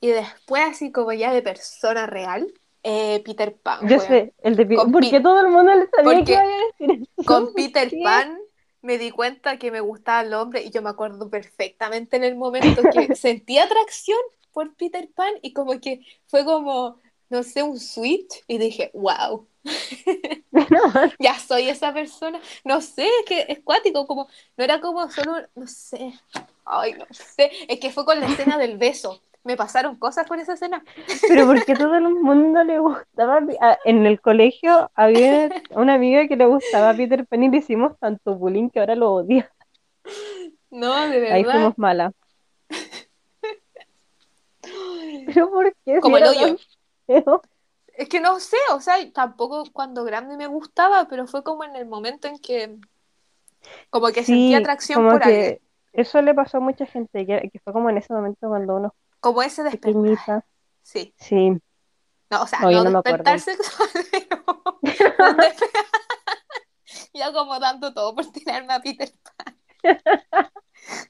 Y después, así como ya de persona real, eh, Peter Pan. Yo weón. sé, el de Pi- Con ¿Por qué todo el mundo le sabía que iba a decir eso? Con Peter ¿Qué? Pan me di cuenta que me gustaba el hombre y yo me acuerdo perfectamente en el momento que sentí atracción por Peter Pan y como que fue como, no sé, un switch y dije, wow, ya soy esa persona. No sé, es que es cuático, como, no era como solo, no sé, ay, no sé, es que fue con la escena del beso. Me pasaron cosas con esa escena. Pero ¿por qué todo el mundo le gustaba? Ah, En el colegio había una amiga que le gustaba Peter Pan y le hicimos tanto bullying que ahora lo odia. No, de Ahí verdad. fuimos malas. ¿Pero por qué? Si Como el hoyo. feo. Es que no sé, o sea, tampoco cuando grande me gustaba, pero fue como en el momento en que como que sentí Sí, atracción como por que alguien, eso le pasó a mucha gente, que, que fue como en ese momento cuando uno como ese es despertar. pequeñita. Sí, Sí, no, o sea, No, yo no, no me acuerdo. despertar sexual, pero un despe- ya como dando todo por tirarme a Peter Pan.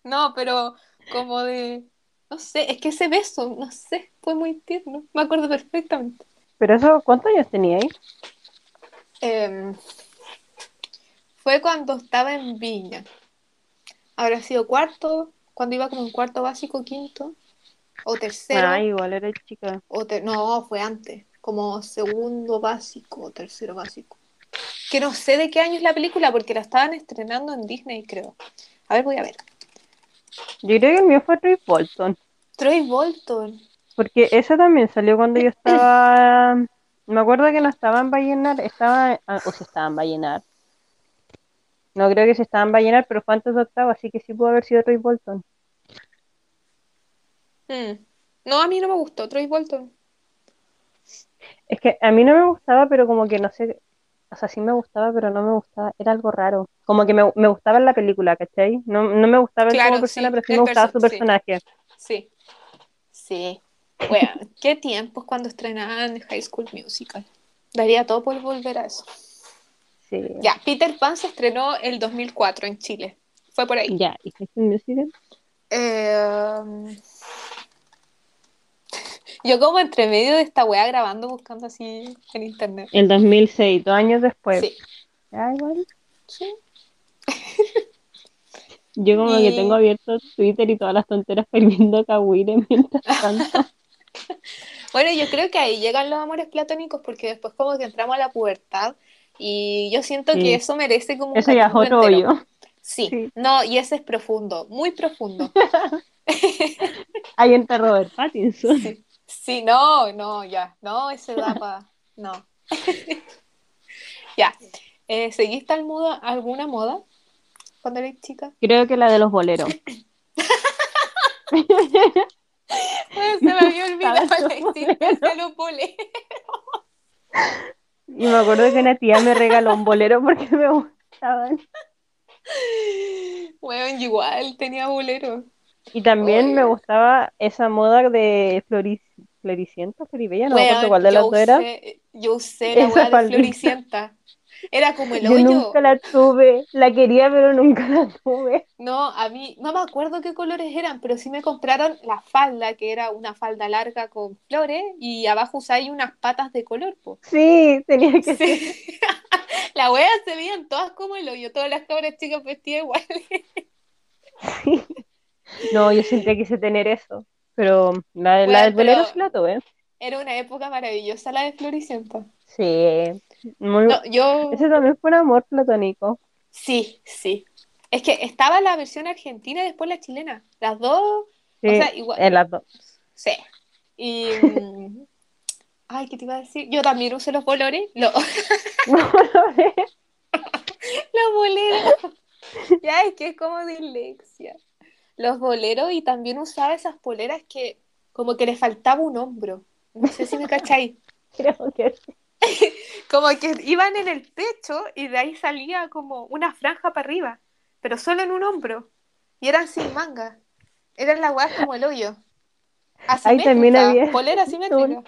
No, pero como de, no sé, es que ese beso, no sé, fue muy tierno, me acuerdo perfectamente. pero eso, ¿cuántos años teníais? Em, fue cuando estaba en Viña. Habrá sido cuarto, cuando iba como en cuarto básico, quinto, o tercero, Ah, igual era chica. o ter- no, fue antes, como segundo básico o tercero básico. Que no sé de qué año es la película, porque la estaban estrenando en Disney, creo. A ver, voy a ver. Yo creo que el mío fue Troy Bolton, Troy Bolton. porque ese también salió cuando yo estaba, me acuerdo que no estaba en Vallenar, estaba, ah, o si estaba en Vallenar. No creo que se estaba en Vallenar, pero fue antes de octavo, así que sí pudo haber sido Troy Bolton. Mm. No, a mí no me gustó Troy Bolton. Es que a mí no me gustaba, pero como que no sé, o sea, sí me gustaba, pero no me gustaba, era algo raro. Como que me, me gustaba en la película, ¿cachai? No, no me gustaba Claro, como persona, sí, pero sí me gustaba su perso- personaje. Sí. Sí. Bueno, qué tiempos cuando estrenaban High School Musical. Daría todo por volver a eso. Sí. Ya, Peter Pan se estrenó el 2004 en Chile. Fue por ahí. Ya, ¿y High School Musical? Eh, yo como entre medio de esta weá grabando, buscando así en internet. El 2006, dos años después. Sí, Ya, igual. sí. Yo como que tengo abierto Twitter y todas las tonteras perdiendo Kawire mientras tanto. bueno, yo creo que ahí llegan los amores platónicos porque después como que entramos a la pubertad y yo siento que eso merece como un Eso ya es otro entero. hoyo. Sí, Sí. no, y ese es profundo, muy profundo. Ahí entra Robert Pattinson. Sí, sí, no, no, ya, no, ese da pa, no. Ya, eh, ¿seguiste al moda, alguna moda cuando eres chica? Creo que la de los boleros. Se me había olvidado la existencia de los boleros. Y me acuerdo que una tía me regaló un bolero porque me gustaban. Bueno, igual tenía bolero. Y también me gustaba esa moda de flori... Floricienta, Floribella, no me acuerdo cuál de las dos era. yo usé la weá de. Floricienta. Era como el Yo hoyo. nunca la tuve, la quería pero nunca la tuve. No, a mí no me acuerdo qué colores eran, pero sí me compraron la falda, que era una falda larga con flores, y abajo usáis unas patas de color, po. Sí, tenía que ser. La wea se veían todas como el hoyo, todas las cabras chicas vestidas igual. Sí. No, yo siempre quise tener eso. Pero la, la Bueno, del sí la tuve. Era una época maravillosa la de Floricienta. Sí. Muy... No, yo Ese también fue un amor platónico. sí, sí. Es que estaba la versión argentina y después la chilena. Las dos, Sí, o sea, igual. en las dos. Sí. Y. mm, Ay, ¿qué te iba a decir? Yo también usé los bolores. Los, los boleros. Ya, es que es como dislexia. Los boleros y también usaba esas poleras que como que le faltaba un hombro. No sé si me cacháis. Creo que. Como que iban en el pecho y de ahí salía como una franja para arriba, pero solo en un hombro. Y eran sin manga. Eran las weas como el hoyo. Ahí también había polera asimétrica.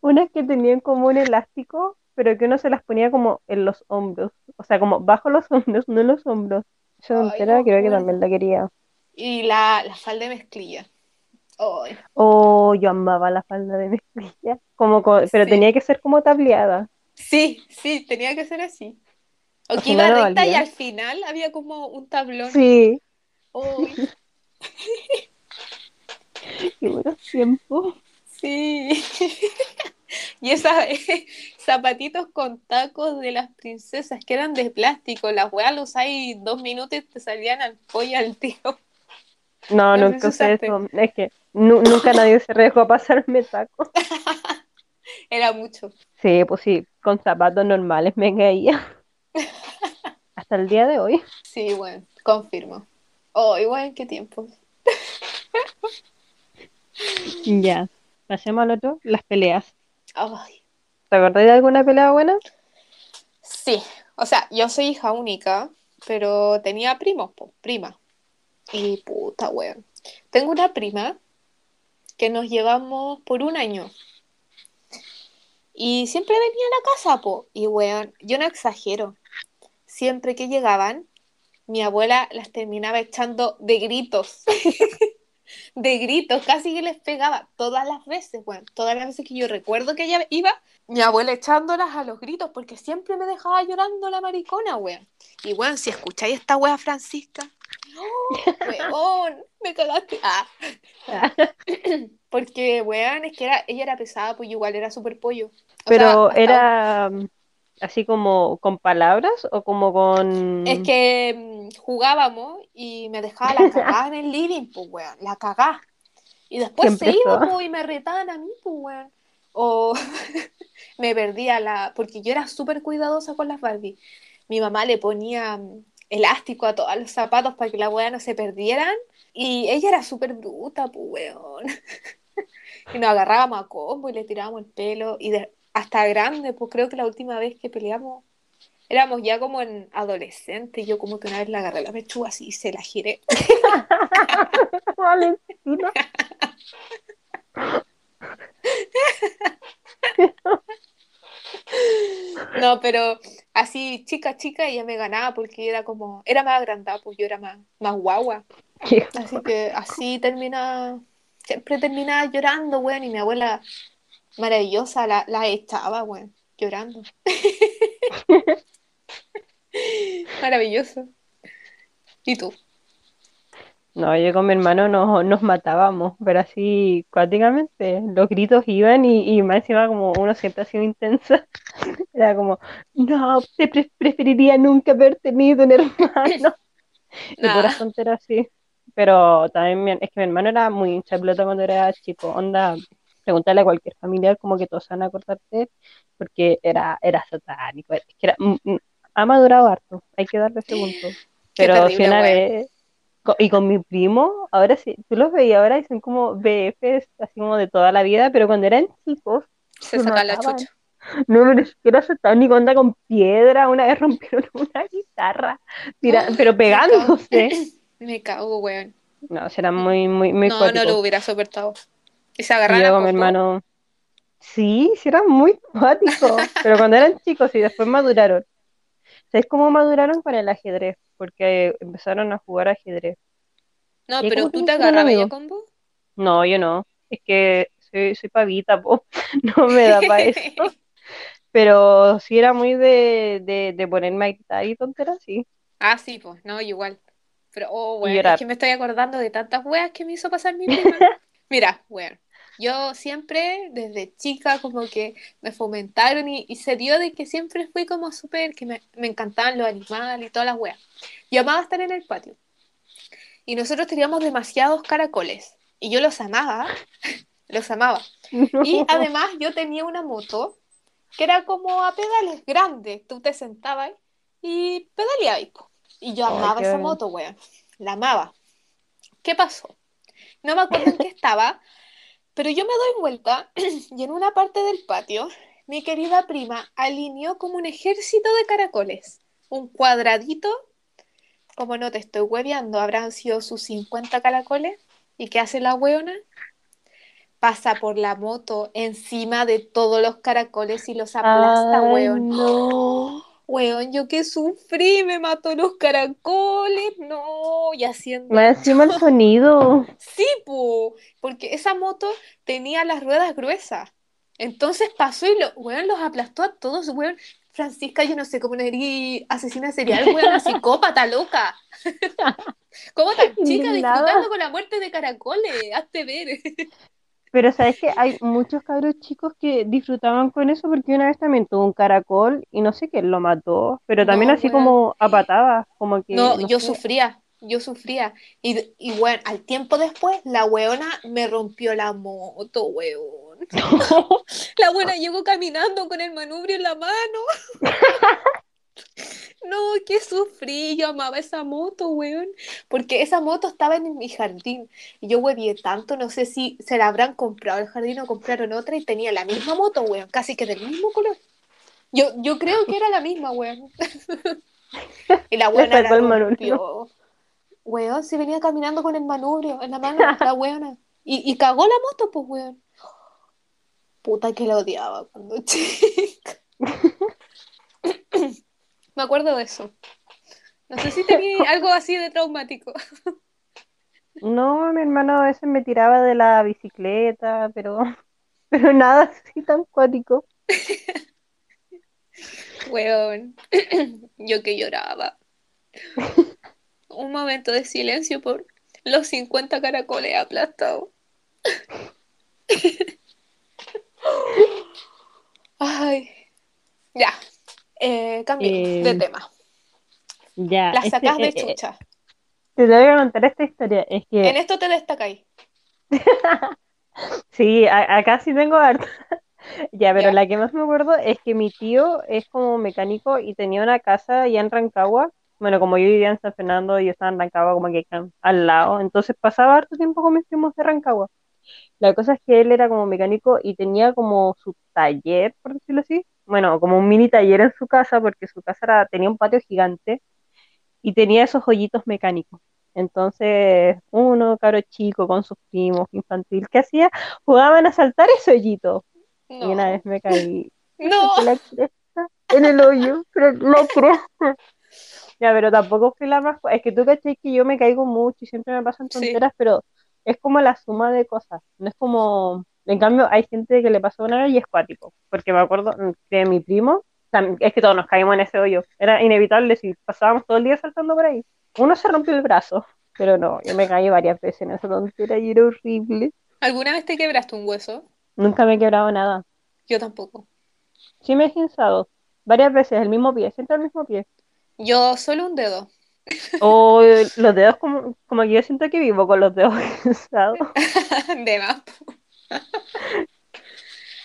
Unas que tenían como un elástico, pero que uno se las ponía como en los hombros. O sea, como bajo los hombros, no en los hombros. Esa Ay, tontera no creo que también la quería. Y la, la falda de mezclilla. Oh, yo amaba la falda de mezclilla. Como co- pero Sí. tenía que ser como tableada. Sí, sí, tenía que ser así. O que iba no, recta y al final había como un tablón. Sí, qué buenos tiempos. sí. Y esos zapatitos con tacos de las princesas que eran de plástico, las weas los usáis dos minutos y te salían al pollo al tío. No, No nunca usé eso. Es que nu- nunca nadie se arriesgó a pasarme tacos. Era mucho. Sí, pues sí, con zapatos normales me caía. Hasta el día de hoy. Sí, bueno, confirmo. Oh, igual, qué tiempos. Ya. Pasemos al otro, las peleas. Ay, ¿Te acordás de alguna pelea buena? sí, o sea, yo soy hija única, pero tenía primos, pues, prima. Y puta, weón. Tengo una prima que nos llevamos por un año. Y siempre venía a la casa, po. Y weón, yo no exagero. Siempre que llegaban, mi abuela las terminaba echando de gritos. de gritos, casi que les pegaba todas las veces, weón. Todas las veces que yo recuerdo que ella iba, mi abuela echándolas a los gritos, porque siempre me dejaba llorando la maricona, weón. Y weón, si escucháis esta wea Francisca, ¡oh, weón! Me cagaste. Ah. Porque, weón, es que era, ella era pesada, pues igual era súper pollo. O Pero sea, era mm, así como con palabras o como con... Es que mm, jugábamos y me dejaba la cagada en el living, pues, weón, la cagada. Y después Siempre se iba, pues, y me retaban a mí, pues, weón. O me perdía la... Porque yo era súper cuidadosa con las Barbie. Mi mamá le ponía mm, elástico a todos los zapatos para que la weá no se perdieran. Y ella era súper bruta, pues, weón. Y nos agarrábamos a combo y le tirábamos el pelo. Y de- hasta grande, pues creo que la última vez que peleamos éramos ya como en adolescente. Y yo como que una vez la agarré la pechuga así y se la giré. Valentina. No, pero así chica, chica, ella me ganaba porque era como, era más agrandada, pues yo era más, más guagua. Así que así termina, siempre terminaba llorando, weón, y mi abuela maravillosa la, la echaba, weón, llorando. Maravilloso. ¿Y tú? No, yo con mi hermano nos, nos matábamos, pero así cuáticamente. Los gritos iban y, y más encima como uno siempre ha sido intensa. Era como, no, te pre- preferiría nunca haber tenido un hermano. Y Nada. puras tonteras así. Pero también mi- es que mi hermano era muy hincha pelota cuando era chico. Onda, preguntarle a cualquier familiar como que todos van a acordar de él, porque era, era satánico. Es que era, mm, mm, ha madurado harto, hay que darle ese punto. Pero si una vez, y con mi primo, ahora sí, tú los veías ahora y son como BFs, así como de toda la vida, pero cuando eran chicos, Se se saca la chucha. No, no, ni siquiera satánico, anda con piedra, una vez rompieron una guitarra, tira- Oh, pero pegándose. Me cago, weón. No, será muy, muy, muy No, no lo hubiera soportado. Y se Y agarran yo a con mi hermano, sí, sí eran muy cuáticos, pero cuando eran chicos y después maduraron. ¿Sabes cómo maduraron con el ajedrez? Porque empezaron a jugar ajedrez. No, ¿Y pero tú te agarrabas ya combo. No, yo no. Es que soy, soy pavita, po. No me da para eso. Pero sí era muy de, de, de ponerme a gritar y tonteras, sí. Ah, sí, pues, no, igual. Pero, oh, weón, es que me estoy acordando de tantas weas que me hizo pasar mi prima. Mira, weón, yo siempre, desde chica, como que me fomentaron y, y se dio de que siempre fui como súper, que me, me encantaban los animales y todas las weas. Yo amaba estar en el patio. Y nosotros teníamos demasiados caracoles. Y yo los amaba, los amaba. Y además yo tenía una moto que era como a pedales grandes. Tú te sentabas y pedaleabas. Y yo amaba esa moto, weón. La amaba. ¿Qué pasó? No me acuerdo en qué estaba, pero yo me doy vuelta y en una parte del patio mi querida prima alineó como un ejército de caracoles. Un cuadradito, como no te estoy hueveando, habrán sido sus 50 caracoles. ¿Y qué hace la weona? pasa por la moto encima de todos los caracoles y los aplasta, weón. no. Weón, yo que sufrí, me mató los caracoles, no, y haciendo... Más encima el sonido. Sí, po, porque esa moto tenía las ruedas gruesas. Entonces pasó y lo, weón, los aplastó a todos, weón. Francisca, yo no sé cómo no eres asesina serial, weón, psicópata loca. ¿Cómo tan chica disfrutando con la muerte de caracoles? Hazte ver. Pero sabes que hay muchos cabros chicos que disfrutaban con eso porque una vez también tuvo un caracol y no sé quién lo mató, pero también No, así como a patadas, como que No, no yo sé. sufría, yo sufría. Y, y bueno, al tiempo después, la weona me rompió la moto, weón. La weona llegó caminando con el manubrio en la mano. No, que sufrí, yo amaba esa moto, weón. Porque esa moto estaba en mi jardín. Y yo huevié tanto, no sé si se la habrán comprado el jardín o compraron otra y tenía la misma moto, weón, casi que del mismo color. Yo, yo creo que era la misma, weón. Y la rompió. Weón, si venía caminando con el manubrio en la mano, la weona. Y, y cagó la moto, pues, weón. Puta que la odiaba cuando chica. Me acuerdo de eso. No sé si tenía algo así de traumático. No, mi hermano a veces me tiraba de la bicicleta, pero, pero nada así tan cuático. Weón. Yo que lloraba. Un momento de silencio por los 50 caracoles aplastados. Ay. Ya. Eh, cambiemos Eh, de tema. Ya, Las este, sacas de eh, eh, chucha. te voy a contar esta historia. Es que En esto te destacáis. sí, a- acá sí tengo harto. Ya, pero Ya. la que más me acuerdo es que mi tío es como mecánico y tenía una casa allá en Rancagua. Bueno, como yo vivía en San Fernando y yo estaba en Rancagua como que al lado, entonces pasaba harto tiempo con mis primos de Rancagua. La cosa es que él era como mecánico y tenía como su taller, por decirlo así. Bueno, como un mini taller en su casa, porque su casa era- tenía un patio gigante y tenía esos hoyitos mecánicos. Entonces, uno, caro chico, con sus primos, infantil, ¿qué hacía? Jugaban a saltar ese hoyito. Y una No. vez me caí No. en el hoyo, pero la cresta. Ya, pero tampoco fui la más. Es que tú caché que yo me caigo mucho y siempre me pasan Sí. tonteras, pero es como la suma de cosas. No es como. En cambio, hay gente que le pasó una vez y es cuático. Porque me acuerdo que mi primo. es que todos nos caímos en ese hoyo. Era inevitable si pasábamos todo el día saltando por ahí. uno se rompió el brazo, pero no, yo me caí varias veces en esa tontería y era horrible. ¿Alguna vez te quebraste un hueso? Nunca me he quebrado nada. Yo tampoco. Sí me he ginsado varias veces el mismo pie, siempre el mismo pie. Yo solo un dedo. O los dedos como, como que yo siento que vivo con los dedos ginsados. De más.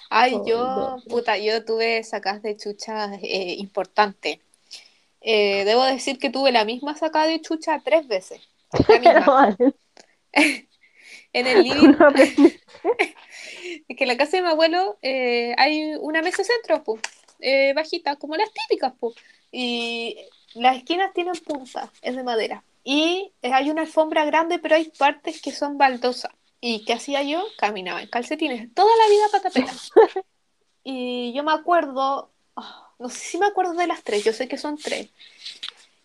Ay, Oh, yo, no. puta, yo tuve sacas de chucha eh, importante. Eh, debo decir que tuve la misma sacada de chucha tres veces. La misma. En el living, es que en la casa de mi abuelo eh, hay una mesa centro, pues, eh, bajita, como las típicas, pues. Y las esquinas tienen punta, es de madera. Y eh, hay una alfombra grande, pero hay partes que son baldosas. ¿Y qué hacía yo? Caminaba en calcetines toda la vida patapela. Y yo me acuerdo, ah, no sé si me acuerdo de las tres, yo sé que son tres.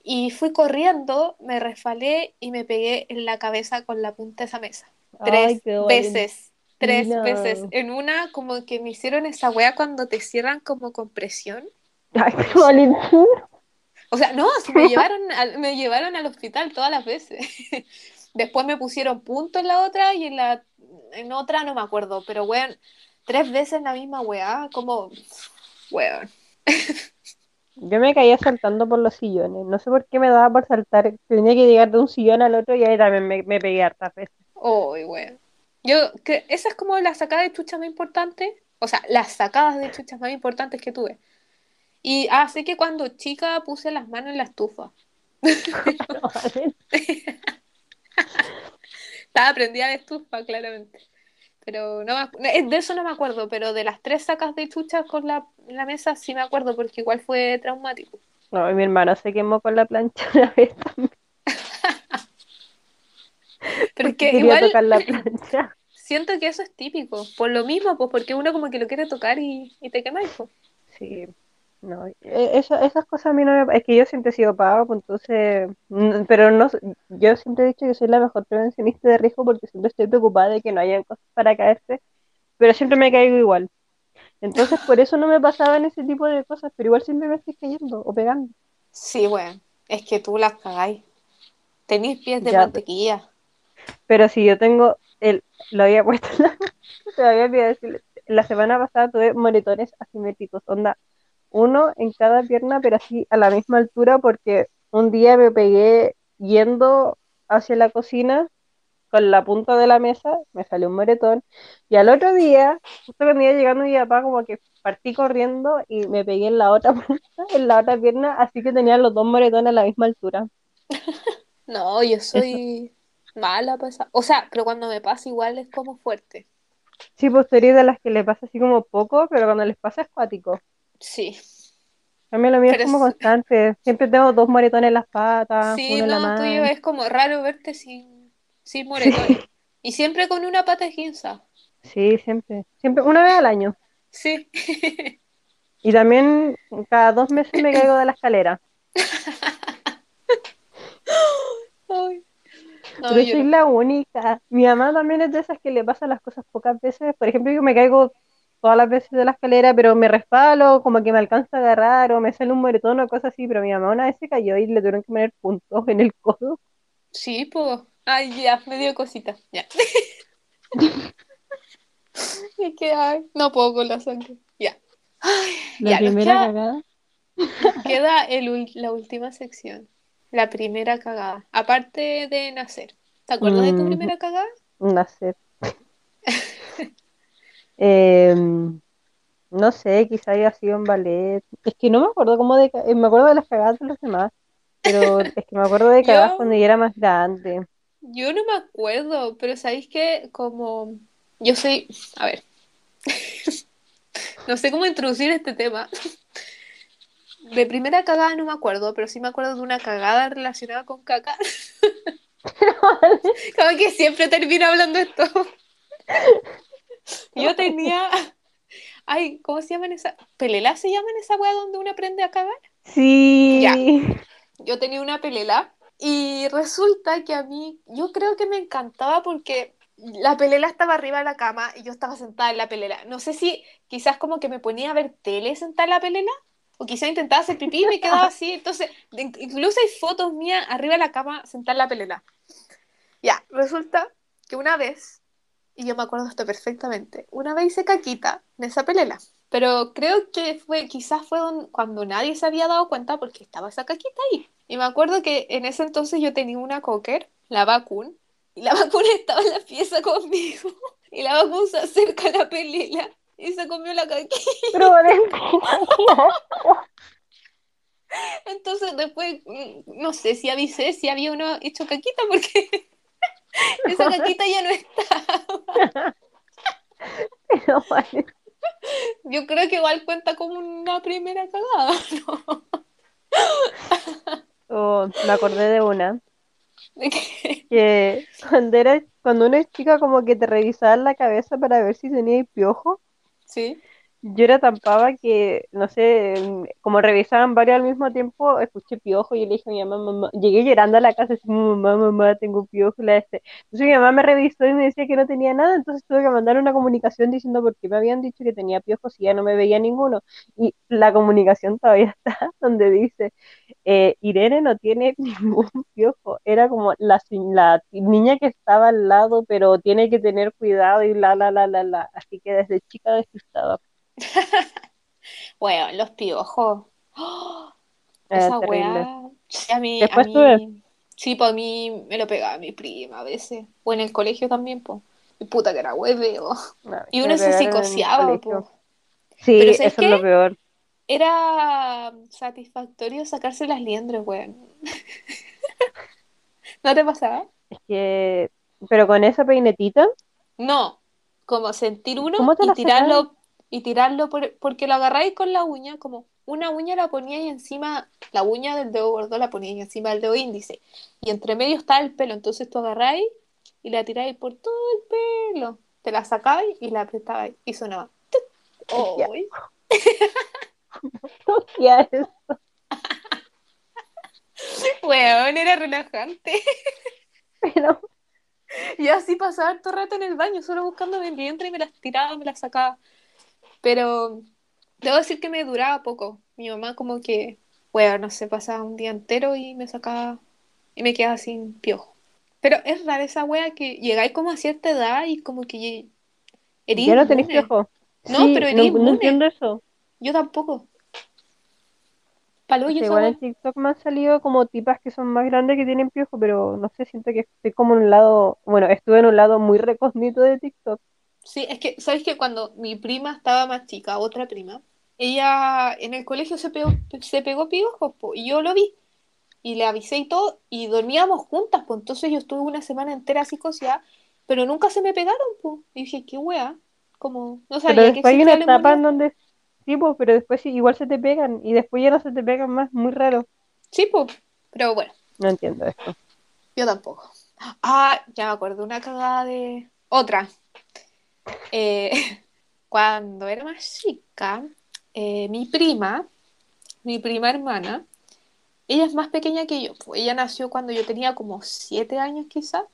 Y fui corriendo, me resbalé y me pegué en la cabeza con la punta de esa mesa. Tres Ay, veces. Tres No. veces. En una, como que me hicieron esa wea cuando te cierran como con presión. Ay, qué valiente. O sea, no, si me llevaron al, me llevaron al hospital todas las veces. Después me pusieron punto en la otra y en la en otra no me acuerdo, pero weón, tres veces la misma weá, como weón. Yo me caía saltando por los sillones. No sé por qué me daba por saltar. Tenía que llegar de un sillón al otro y ahí también me, me pegué hartas veces. Uy, weón. Yo, que esa es como la sacada de chucha más importante, o sea, las sacadas de chuchas más importantes que tuve. Y así que cuando chica puse las manos en la estufa. Estaba prendida de estufa, claramente. Pero no me eh, de eso no me acuerdo, pero de las tres sacas de chuchas con la, la mesa sí me acuerdo porque igual fue traumático. No, y mi hermano se quemó con la plancha una vez también. Porque igual tocar la plancha. siento que eso es típico, por lo mismo, pues porque uno como que lo quiere tocar y, y te quemáis, pues. Sí, no, e- eso- esas cosas a mí no me... Es que yo siempre he sido pavo, pues entonces... Pero no, yo siempre he dicho que soy la mejor prevencionista de riesgo porque siempre estoy preocupada de que no hayan cosas para caerse, pero siempre me caigo igual. Entonces por eso no me pasaban ese tipo de cosas, pero igual siempre me estoy cayendo o pegando. Sí, bueno, es que tú las cagáis. Tenís pies de Ya, mantequilla. Pero si yo tengo el... Lo había puesto en la... Todavía. La semana pasada tuve moretones asimétricos, onda, uno en cada pierna, pero así a la misma altura, porque un día me pegué yendo hacia la cocina con la punta de la mesa, me salió un moretón, y al otro día, justo cuando iba llegando mi papá, como que partí corriendo y me pegué en la otra punta, en la otra pierna, así que tenía los dos moretones a la misma altura. No, yo soy mala para esa- O sea, pero cuando me pasa igual es como fuerte. Sí, pues de las que le pasa así como poco, pero cuando les pasa es cuático. Sí. A mí lo mío Pero es como es- constante. Siempre tengo dos moretones en las patas, Sí, uno en la no, tuyo es como raro verte sin, sin moretones. Y siempre con una pata esguinza. Sí, siempre. Siempre, una vez al año. Sí. Y también cada dos meses me caigo de la escalera. Ay. No, yo soy no. la única. Mi mamá también es de esas que le pasan las cosas pocas veces. Por ejemplo, yo me caigo todas las veces de la escalera, pero me resbalo, como que me alcanza a agarrar o me sale un moretón o cosas así. Pero mi mamá una vez se cayó y le tuvieron que poner puntos en el codo. Sí, pues. Ay, ya, me dio cosita. Ya. Es que, ay, no puedo con la sangre. Ya. Ay, La ya, primera queda, cagada. queda el la última sección. La primera cagada. Aparte de nacer. ¿Te acuerdas de tu Mm. primera cagada? Nacer. Em, no sé, quizá haya sido en ballet. Es que no me acuerdo cómo de... eh, Me acuerdo de las cagadas de los demás, pero es que me acuerdo de cagadas Yo- cuando yo era más grande. Yo no me acuerdo, pero sabéis que como yo soy, a ver, no sé cómo introducir este tema. De primera cagada no me acuerdo, pero sí me acuerdo de una cagada relacionada con caca. Como que siempre termino hablando esto. Yo tenía, ay, ¿cómo se llaman esa? ¿Pelela se llaman esa weá donde uno aprende a cagar? Sí. Ya. yo tenía una pelela y resulta que a mí, yo creo que me encantaba porque la pelela estaba arriba de la cama y yo estaba sentada en la pelela. No sé si quizás como que me ponía a ver tele sentada en la pelela o quizá intentaba hacer pipí y me quedaba así. Entonces, incluso hay fotos mías arriba de la cama sentada en la pelela. Ya, resulta que una vez, y yo me acuerdo esto perfectamente, una vez hice caquita en esa pelela. Pero creo que fue, quizás fue don- cuando nadie se había dado cuenta porque estaba esa caquita ahí. Y me acuerdo que en ese entonces yo tenía una cocker, la vacun, y la vacuna estaba en la pieza conmigo. Y la vacuna se acerca a la pelela y se comió la caquita. Entonces después, mm, no sé si avisé si había uno hecho caquita porque esa caquita ya no está. pero Yo creo que igual cuenta como una primera cagada, ¿no? oh, me acordé de una. De que- que cuando era, cuando uno es chica como que te revisaban la cabeza para ver si tenías piojo, Sí. Yo era tan pava que, no sé, como revisaban varios al mismo tiempo, escuché piojo y le dije a mi mamá, mamá, llegué llorando a la casa así, mamá, mamá, tengo piojo, la este. Entonces mi mamá me revisó y me decía que no tenía nada, entonces tuve que mandar una comunicación diciendo por qué me habían dicho que tenía piojos y ya no me veía ninguno. Y la comunicación todavía está donde dice, eh, Irene no tiene ningún piojo, era como la niña que estaba al lado, pero tiene que tener cuidado y la, la, la, la, la. Así que desde chica despistada. Bueno, los piojos. ¡Oh! Era esa weá. Sí, a mí, a Después mí. tuve. Sí, pues a mí me lo pegaba mi prima a veces. O en el colegio también, pues. Y puta que era hueveo. No, Y uno se psicoseaba, pues. Sí, Pero eso ¿sabes es lo peor. Era satisfactorio sacarse las liendres, weón. ¿No te pasaba? Es que, pero con esa peinetita, No, como sentir uno ¿cómo te y tirarlo, y tirarlo por- porque lo agarráis con la uña, como una uña la poníais encima, la uña del dedo gordo la poníais encima del dedo índice, y entre medio está el pelo, entonces tú agarráis y la tiráis por todo el pelo, te la sacabais y la apretabais y sonaba. ¡tuc! Ya. ¡Ay! Ya es. Weón, era relajante. Pero, Y así pasaba todo el rato en el baño, solo buscando mi vientre y me las tiraba, me las sacaba. Pero debo decir que me duraba poco. Mi mamá como que, bueno, no sé, pasaba un día entero y me sacaba y me quedaba sin piojo. Pero es rara esa wea que llegáis como a cierta edad y como que erís ya no tenéis piojo. No, Sí, pero no, eres no inmune. entiendo eso. Yo tampoco. Palú, O yo sea, esa igual en. TikTok me han salido como tipas que son más grandes que tienen piojo, pero no sé, siento que estoy como en un lado, bueno, estuve en un lado muy recógnito de TikTok. Sí, es que, ¿sabes que Cuando mi prima estaba más chica, otra prima, ella en el colegio se pegó, se pegó piojos, po, y yo lo vi, y le avisé y todo, y dormíamos juntas, pues entonces yo estuve una semana entera psicoseada, pero nunca se me pegaron, pues, y dije, qué wea, como, no Pero sabía que después hay una etapa en donde, sí, pues, pero después igual se te pegan y después ya no se te pegan más, muy raro. Sí, pues, pero bueno, No entiendo esto. yo tampoco. Ah, ya me acuerdo, una cagada de... Otra. Eh, cuando era más chica, eh, mi prima, mi prima hermana, ella es más pequeña que yo. pues, ella nació cuando yo tenía como siete años quizá.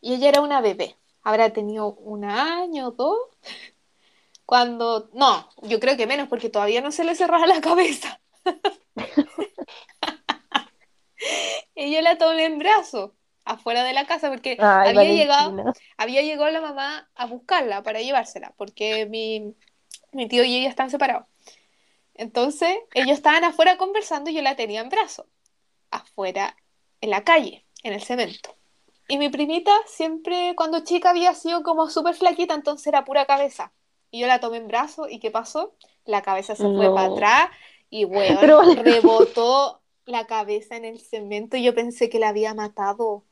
Y ella era una bebé. Habrá tenido un año o dos. Cuando... No, yo creo que menos porque todavía no se le cerraba la cabeza. Ella la tomé en brazos afuera de la casa porque Ay, había llegado, había llegado la mamá a buscarla para llevársela, porque mi, mi tío y ella están separados. Entonces, ellos estaban afuera conversando y yo la tenía en brazos, afuera en la calle, en el cemento. Y mi primita siempre, cuando chica, había sido como súper flaquita, entonces era pura cabeza. Y yo la tomé en brazos y ¿qué pasó? La cabeza se fue para atrás y, weón, Pero- rebotó la cabeza en el cemento y yo pensé que la había matado.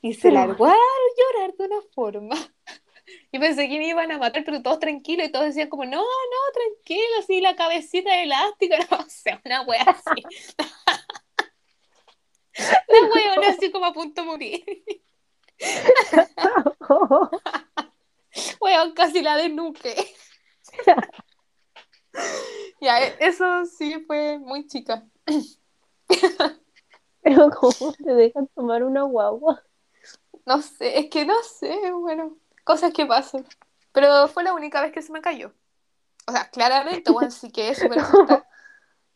Y se largó a llorar de una forma. Yo pensé que me iban a matar, pero todos tranquilos y todos decían como, no, no, tranquilo, así la cabecita elástica, no sé, una wea así. La weona así como a punto de morir. Weón, casi la desnuque. Ya, e- eso sí fue muy chica. Pero ¿cómo te dejan tomar una guagua? No sé, es que no sé, bueno, cosas que pasan. Pero fue la única vez que se me cayó. O sea, claramente, bueno, sí que es súper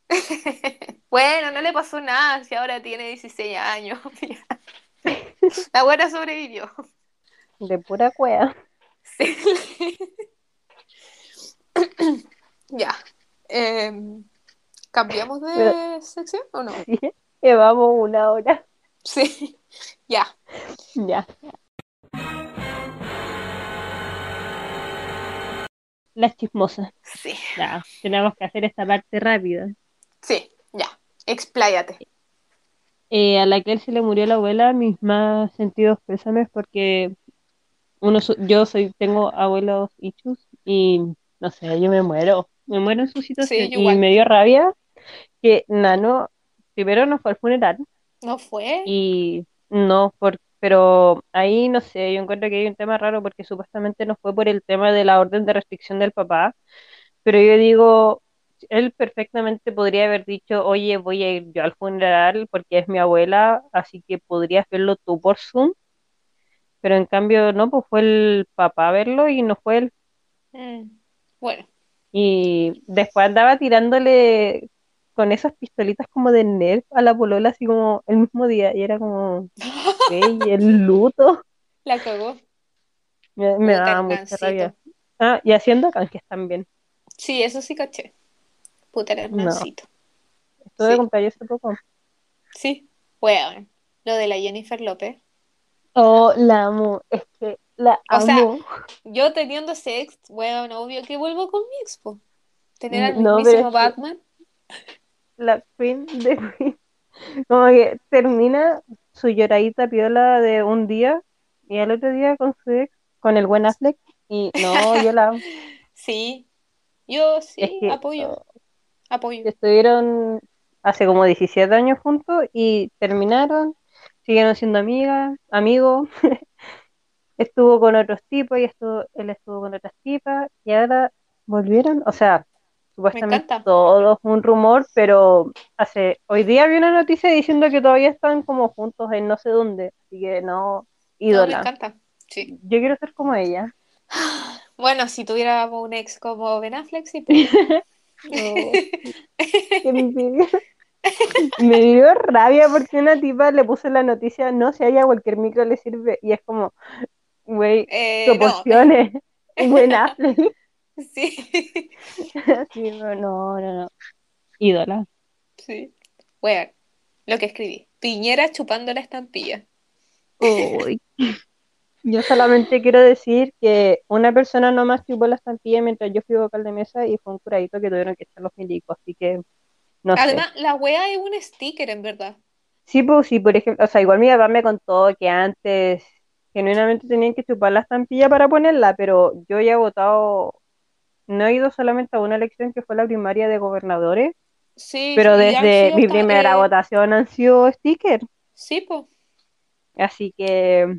bueno, no le pasó nada si ahora tiene 16 años. La buena sobrevivió. De pura cueva. Sí. ya. Em, ¿Cambiamos de Pero- sección o no? Sí, llevamos una hora. Sí. Ya. Ya. Las chismosas. Sí. Ya, tenemos que hacer esta parte rápida. Sí. Ya. Expláyate. Eh, a la que él se le murió la abuela, mis más sentidos pésames porque uno yo soy tengo abuelos hichus y no sé, yo me muero, me muero en su situación y me dio rabia que Nano primero no fue al funeral ¿No fue? y no por pero ahí no sé, yo encuentro que hay un tema raro porque supuestamente no fue por el tema de la orden de restricción del papá, pero yo digo él perfectamente podría haber dicho, oye, voy a ir yo al funeral porque es mi abuela, así que podrías verlo tú por Zoom, pero en cambio no, pues fue el papá a verlo y no fue él. Mm, Bueno. Y después andaba tirándole con esas pistolitas como de Nerf a la polola así como el mismo día y era como, "Ey, el luto, La cagó. me, me mucha rabia. Ah, y haciendo canjes también. Sí, eso sí caché. Puta el Hernancito. Estuve de Sí. cumpleaños hace poco. Sí. Bueno. Lo de la Jennifer López. Oh, la amo, es que la O sea. Yo teniendo sex, bueno, obvio que vuelvo con mi expo. Tener al No, es que- Batman. La Queen de Queen. Como que termina su lloradita piola de un día y al otro día con su ex, con el buen Affleck. Y no, yo la. Sí. Yo Es sí, que apoyo. Apoyo. estuvieron hace como 17 años juntos y terminaron, siguieron siendo amigas, amigos. Estuvo con otros tipos y estuvo, él estuvo con otras tipas y ahora volvieron. O sea, supuestamente todo es un rumor, pero hace hoy día vi una noticia diciendo que todavía están como juntos en no sé dónde. Así que no, No, me ídola. encanta. Sí. Yo quiero ser como ella. Bueno, si tuviéramos un ex como Ben Affleck, sí. pues. No, qué envidia. Me dio rabia porque una tipa le puso en la noticia, no, si haya cualquier micro le sirve. Y es como, güey, Eh, no. proporciones, buen Affleck. Sí. Sí, no, no, no. Ídola. Sí. Bueno, lo que escribí. Piñera chupando la estampilla. Uy. Yo solamente quiero decir que una persona nomás chupó la estampilla mientras yo fui vocal de mesa y fue un curadito que tuvieron que echar los milicos, así que no sé. Además, la wea es un sticker, en verdad. Sí, pues sí, por ejemplo, o sea, igual mi papá me contó que antes genuinamente tenían que chupar la estampilla para ponerla, pero yo ya he votado, no he ido solamente a una elección que fue la primaria de gobernadores, Sí, pero desde mi primera votación han sido stickers, Sí, pues. así que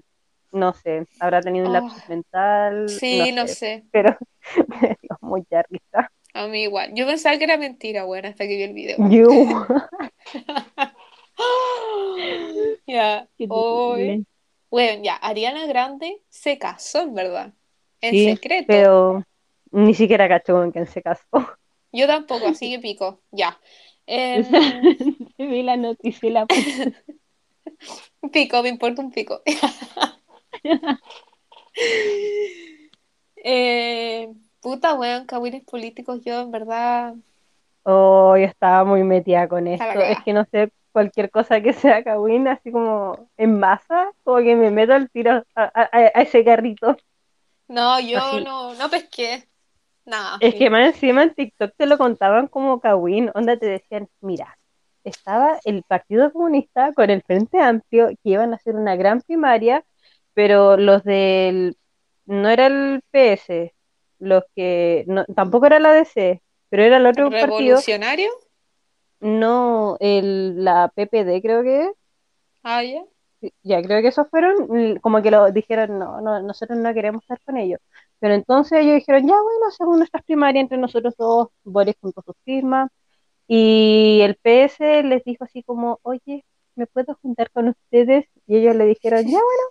no sé, habrá tenido un Ah, lapsus mental, Sí, no no sé, sé. pero me dio mucha risa. A mí igual. Yo pensaba que era mentira, bueno, hasta que vi el video. Yo, Ya, hoy. Bueno, ya, Ariana Grande se casó, en verdad. En Sí, secreto. pero ni siquiera cacho con quién se casó. Yo tampoco, así que pico. Ya. Em, Vi la noticia y la pico, me importa un pico. Eh, puta, weón, cagüines políticos, yo en verdad. Oh, yo estaba muy metida con esto. Es que no sé, cualquier cosa que sea Kawin, así como en masa, como que me meto al tiro a, a- a ese carrito. No, yo Así. no, no pesqué. Nada. Es sí. que más encima en TikTok te lo contaban como Kawin, onda te decían, mira, estaba el Partido Comunista con el Frente Amplio, que iban a hacer una gran primaria, pero los del, no era el PS, los que, no, tampoco era la DC, pero era el otro partido, ¿Revolucionario? no, el, la PPD creo que es. Ah, ya. Ya, creo que esos fueron, como que lo dijeron, no, no, nosotros no queremos estar con ellos. Pero entonces ellos dijeron, ya bueno, hacemos nuestras primarias entre nosotros dos, Boris junto a sus firmas. Y el PS les dijo así como, oye, ¿me puedo juntar con ustedes? Y ellos le dijeron, ya bueno,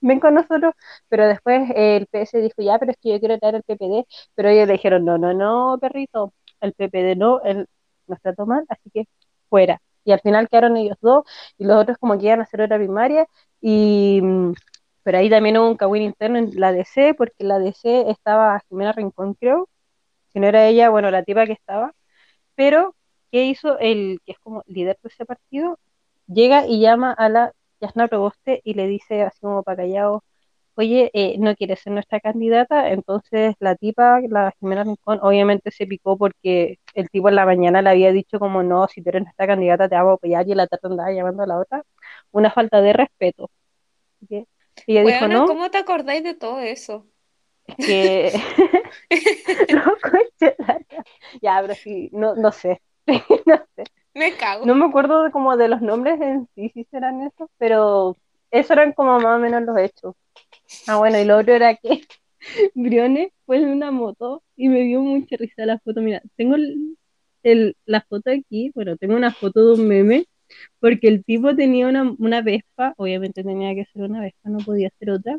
ven con nosotros. Pero después eh, el PS dijo, ya, pero es que yo quiero traer el PPD. Pero ellos le dijeron, no, no, no, perrito, el PPD no, el, nos trató mal, así que fuera. Y al final quedaron ellos dos y los otros como que iban a hacer hora primaria y mm, pero ahí también hubo un cagüín interno en la DC porque la DC estaba Jimena Rincón creo, si no era ella, bueno, la tipa que estaba, pero ¿qué hizo el que es como líder de ese partido? Llega y llama a la Yasna Proboste y le dice así como para callado, oye, eh, no quiere ser nuestra candidata, entonces la tipa, la Jimena Rincón, obviamente se picó porque el tipo en la mañana le había dicho como no, si tú eres nuestra candidata te vamos a apoyar y la tarde andaba llamando a la otra, una falta de respeto. ¿sí? Y ella dijo, Bueno, no, ¿cómo te acordáis de todo eso? es que... no, ya, pero sí, no, no sé, no sé. Me cago. No me acuerdo de, como de los nombres en sí, si serán esos, pero eso eran como más o menos los hechos. Ah, bueno, y lo otro era que Briones fue en una moto y me dio mucha risa la foto. Mira, tengo el, el- la foto aquí, bueno, tengo una foto de un meme, porque el tipo tenía una, una Vespa, obviamente tenía que ser una Vespa, no podía ser otra,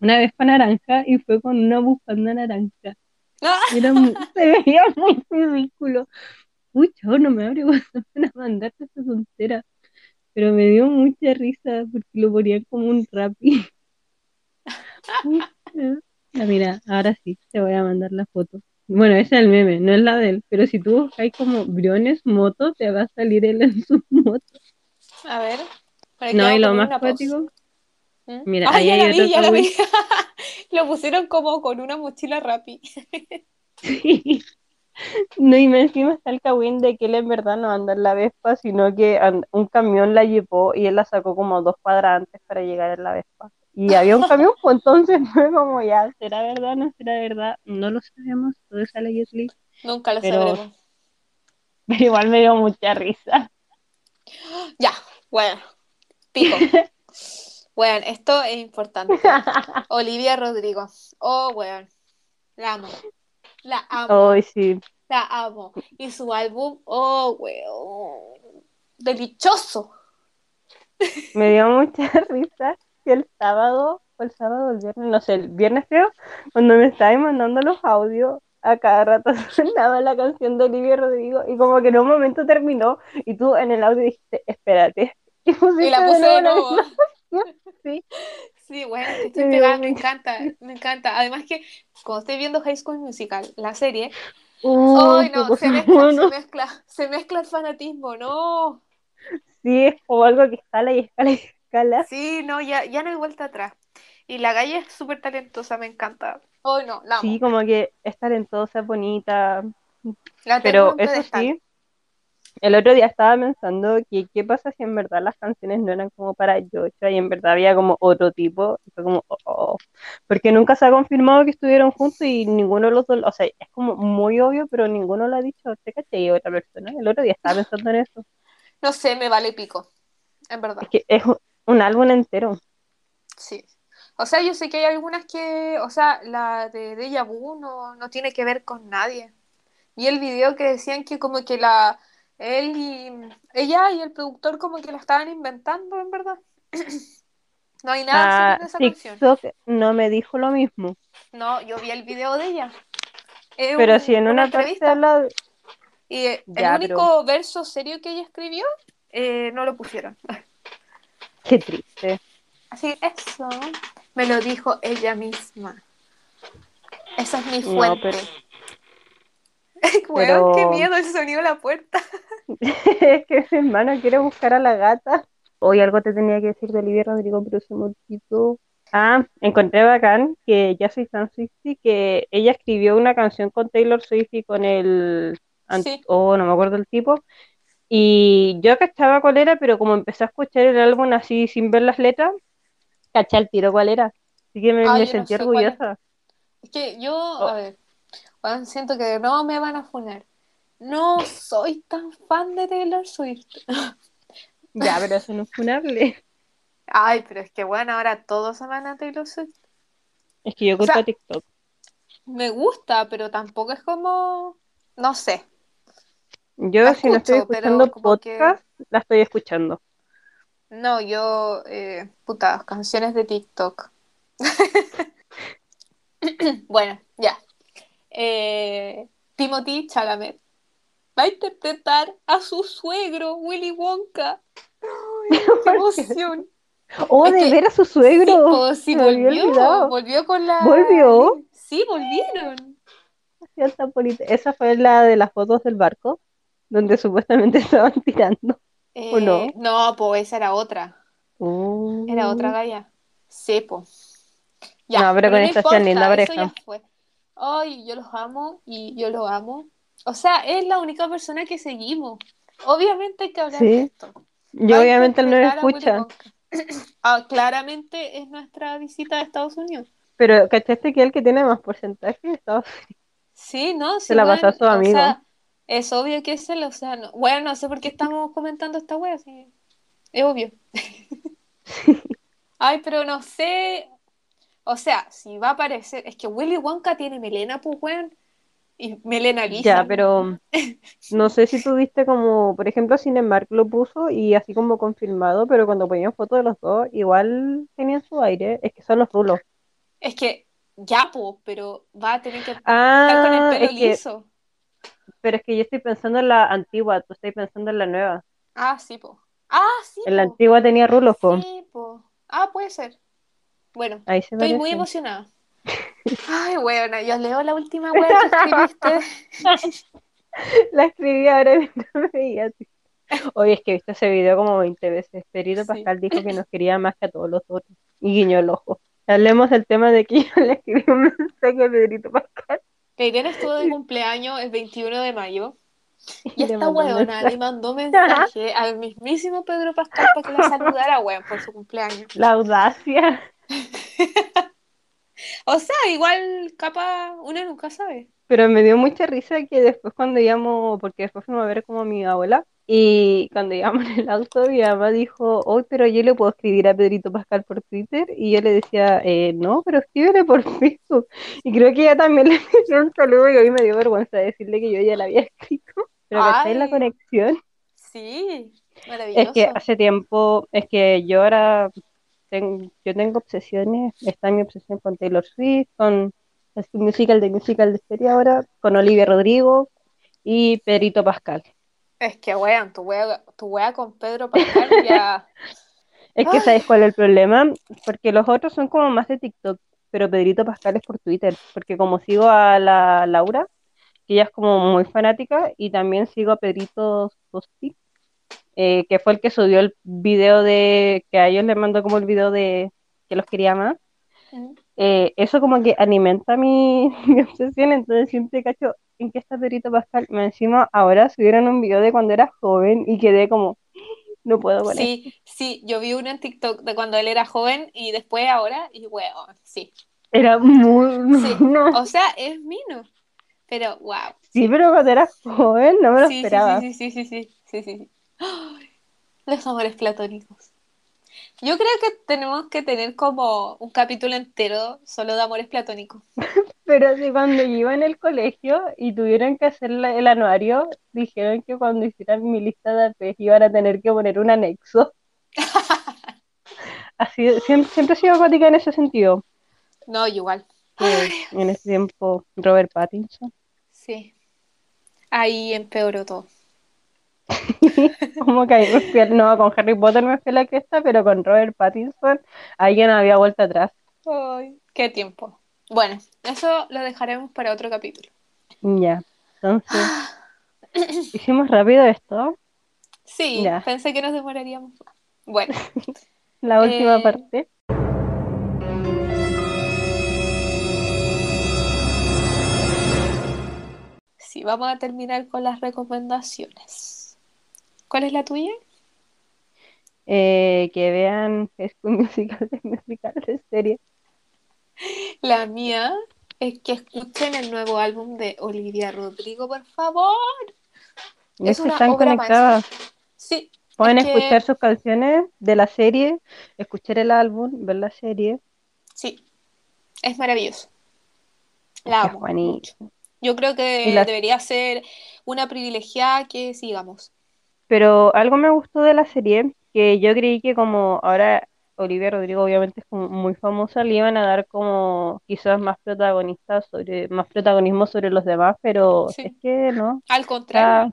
una Vespa naranja y fue con una bufanda naranja. Ah, Era mu- se veía muy ridículo. Uy, chavo, no me abre WhatsApp para mandarte esa tontera. Pero me dio mucha risa porque lo ponían como un rapi. Ah, mira, ahora sí, te voy a mandar la foto. Bueno, ese es el meme, no es la de él. Pero si tú buscáis como Briones moto, te va a salir él en su moto. A ver. No, y lo más cuático, ¿Mm? mira, Ah, ahí ya hay la vi, ya la vi. Lo pusieron como con una mochila rapi. Sí. No, y me encima está el cagüín de que él en verdad no anda en la Vespa, sino que un camión la llevó y él la sacó como dos cuadras antes para llegar en la Vespa. Y había un camión, pues entonces fue como ya, ¿será verdad o no será verdad? No lo sabemos, todo es a la Jet Li, Nunca lo Pero- sabremos. pero igual me dio mucha risa. Ya, bueno. Pico. Bueno, esto es importante. Olivia Rodrigo. Oh, weón. La amo. La amo. Sí, La amo. Y su álbum, oh, weón. Delicioso. me dio mucha risa que el sábado, o el sábado el viernes, no sé, el viernes creo, cuando me estabas mandando los audios, a cada rato sonaba la canción de Olivia Rodrigo y como que en un momento terminó y tú en el audio dijiste, espérate. Y, la puse de nuevo. Sí. Sí, bueno, estoy Me pegada, encanta, me encanta. Además que cuando estoy viendo High School Musical, la serie, Uy, ¡ay qué no! Se mezcla, se mezcla, se mezcla el fanatismo, no. Sí, es como algo que escala y escala y escala. Sí, no, ya, ya no hay vuelta atrás. Y la Gaia es súper talentosa, me encanta. ¡ay no! La amo. Sí, como que es talentosa, es bonita, La pero eso sí, el otro día estaba pensando que qué pasa si en verdad las canciones no eran como para Joshua y en verdad había como otro tipo, y fue como, oh, oh. porque nunca se ha confirmado que estuvieron juntos y ninguno de los dos, o sea, es como muy obvio, pero ninguno lo ha dicho, ¿te caché? Y otra persona, el otro día estaba pensando en eso, No sé, me vale pico, en verdad. es que es un, álbum entero, Sí. O sea, yo sé que hay algunas que, o sea, la de Deja Vu no, no tiene que ver con nadie. Y el video que decían que como que la, él y ella y el productor como que la estaban inventando, en verdad. No hay nada Ah, en esa canción. TikTok no me dijo lo mismo, No, yo vi el video de ella. Es pero un- si en una entrevista. de- Y eh, el Ya, único verso serio que ella escribió, eh, no lo pusieron. qué triste, Así eso me lo dijo ella misma. Esa es mi No, fuente. pero- Weón, qué pero- miedo el sonido de la puerta. Es que mi hermano quiere buscar a la gata. Hoy algo te tenía que decir de Olivia Rodrigo, pero se me olvidó. Ah, encontré bacán que ya soy tan Swiftie que ella escribió una canción con Taylor Swift y con el... Sí. Oh, no me acuerdo el tipo. Y yo cachaba cuál era, pero como empecé a escuchar el álbum así sin ver las letras, caché al tiro cuál era. Así que me, Ah, me yo no sentí sé cuál es. orgullosa. Es que yo, Oh. a ver, siento que no me van a funar. No soy tan fan de Taylor Swift. Ya, pero eso no es funable. Ay, pero es que bueno, ahora todos aman a Taylor Swift. Es que yo O sea, TikTok. Me gusta, pero tampoco es como, no sé. Yo la si no estoy escucho, escuchando que- podcast, la estoy escuchando. No, yo, eh, puta, canciones de TikTok. Bueno, ya. Eh, Timothy Chalamet. va a interpretar a su suegro, Willy Wonka. ¡Ay, qué emoción! Oh, de ver a su suegro. Sí, sí volvió, volvió con la. ¿Volvió? Sí, volvieron. Esa fue la de las fotos del barco, donde supuestamente estaban tirando. ¿O no? Eh, no, pues esa era otra. Era otra uh. galla. Sepo. Ya, no, pero, con esta no linda pareja. Ay, yo los amo y yo los amo. O sea, es la única persona que seguimos. Obviamente hay que hablar de esto. Yo obviamente no lo escucha. Ah, claramente es nuestra visita a Estados Unidos. Pero, ¿cachaste que es el que tiene más porcentaje de Estados Unidos? Sí, ¿no? Se la pasó a su amigo. Es obvio que es él, o sea, no. bueno, no sé por qué estamos comentando esta wea, sí. es obvio. Ay, pero no sé, o sea, si va a aparecer, es que Willy Wonka tiene melena, pues, weón. Y melena lisa. Ya, pero no sé si tú viste como, por ejemplo, Cinemark lo puso y así como confirmado, pero cuando ponían fotos de los dos, igual tenían su aire. Es que son los rulos. Es que, ya, pues, pero va a tener que ah, estar con el pelo liso. Pero es que yo estoy pensando en la antigua, tú estás pensando en la nueva. Ah, sí, po. Ah, sí. En la antigua tenía rulos, po. Sí, po. Ah, puede ser. Bueno, estoy muy emocionada. Ay, weona, yo leo la última web que escribiste. la escribí ahora mientras me veía. Oye, es que he visto ese video como 20 veces. Perito Pascal dijo que nos quería más que a todos los otros. Y guiñó el ojo. Hablemos del tema de que yo le escribí un mensaje a Pedrito Pascal. Que Irene estuvo de cumpleaños el 21 de mayo. Y, esta weona le mandó mensaje al mismísimo Pedro Pascal para que la saludara, weón, por su cumpleaños. La audacia. o sea, igual capa uno nunca sabe. Pero me dio mucha risa que después cuando íbamos, porque después fuimos a ver como a mi abuela, y cuando íbamos en el auto, mi mamá dijo, hoy pero yo le puedo escribir a Pedrito Pascal por Twitter, y yo le decía, eh, no, pero escríbele por Facebook. Y creo que ella también le dio un saludo y hoy me dio vergüenza decirle que yo ya la había escrito. Pero que en la conexión. Sí, maravilloso. Es que hace tiempo, es que yo ahora yo tengo obsesiones, está mi obsesión con Taylor Swift, con el musical de musical de serie ahora, con Olivia Rodrigo y Pedrito Pascal. Es que weón, tu wea, tu wea con Pedro Pascal ya. es que sabes cuál es el problema, porque los otros son como más de TikTok, pero Pedrito Pascal es por Twitter, porque como sigo a la Laura, que ella es como muy fanática, y también sigo a Pedrito Sosti, eh, que fue el que subió el video de, que a ellos les mandó como el video de que los quería más. Eh, eso como que alimenta mi, mi, obsesión, entonces siempre cacho en qué está Perito Pascal. Me encima ahora subieron un video de cuando era joven y quedé como, no puedo con Sí, sí, yo vi uno en TikTok de cuando él era joven y después ahora, y bueno, sí. Era muy... Sí. O sea, es mino, pero wow. Sí, pero cuando era joven no me lo esperaba. Sí, sí, sí, sí, sí, sí, sí. Los amores platónicos. Yo creo que tenemos que tener como un capítulo entero solo de amores platónicos. Pero si cuando yo iba en el colegio y tuvieron que hacer el anuario, dijeron que cuando hicieran mi lista de APs iban a tener que poner un anexo. Así, siempre, siempre he sido acuática en ese sentido. No, igual. en ese tiempo, Robert Pattinson. Sí. Ahí empeoró todo. Como que no, con Harry Potter me fue la cresta, pero con Robert Pattinson alguien había vuelto atrás. Ay, qué tiempo. Bueno, eso lo dejaremos para otro capítulo. Ya, entonces, ¿hicimos rápido esto? Sí, pensé que nos demoraríamos Bueno. la última eh, parte. Sí, vamos a terminar con las recomendaciones. ¿Cuál es la tuya? Eh, que vean es un musical de musical de serie. La mía es que escuchen el nuevo álbum de Olivia Rodrigo, por favor. Es, una están conectadas. Sí. Pueden escuchar sus canciones de la serie, escuchar el álbum, ver la serie. Sí, es maravilloso. La amo. Yo creo que debería ser una privilegiada que sigamos. Pero algo me gustó de la serie, que yo creí que como ahora Olivia Rodrigo obviamente es como muy famosa, le iban a dar como quizás más protagonistas sobre, más protagonismo sobre los demás, pero es que no. Al contrario.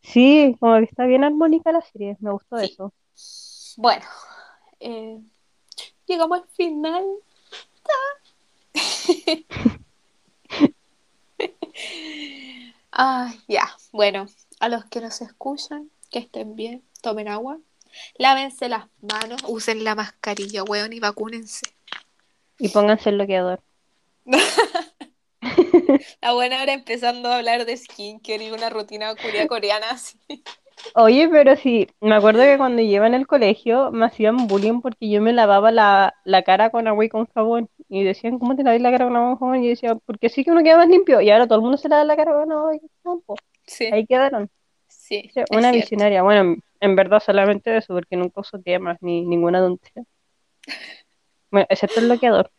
Sí, como que está bien armónica la serie, me gustó Sí. eso. Bueno, eh, llegamos al final. Ah, ya. Bueno, a los que nos escuchan, que estén bien, tomen agua, lávense las manos, usen la mascarilla, weón, y vacúnense. Y pónganse el bloqueador. La buena hora empezando a hablar de skincare y una rutina curia coreana así. Oye, pero sí, me acuerdo que cuando en el colegio me hacían bullying porque yo me lavaba la, la cara con agua y con jabón. Y decían, ¿cómo te lavas la cara con agua y con jabón? Y yo decía, porque sí que uno queda más limpio. Y ahora todo el mundo se lava la cara con agua y con jabón. Sí, Ahí quedaron. sí, Una visionaria. Bueno, en, verdad solamente eso, porque nunca uso cremas ni ninguna tontera. Bueno, excepto el bloqueador.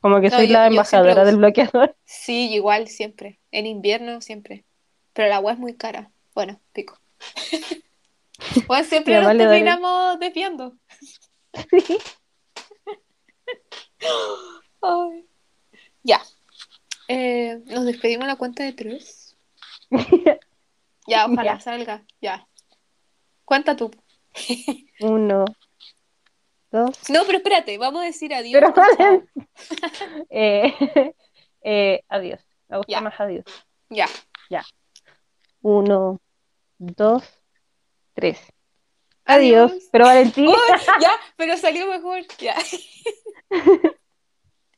Como que No, soy yo- la embajadora del bloqueador. Sí, igual siempre. En invierno siempre. Pero el agua es muy cara. Bueno, pico. Bueno, siempre nos terminamos desviando. Sí. Ay. Ya. Eh, nos despedimos la cuenta de tres. Ya, ojalá Ya. salga. Ya. Cuenta tú. Uno, dos. No, pero espérate, vamos a decir adiós. Pero vale. Eh, eh, adiós. Me gusta Ya. más adiós. Ya. Uno, dos, tres. Adiós. Adiós. Pero Valentín. ¡Uy! ya, pero salió mejor. Ya.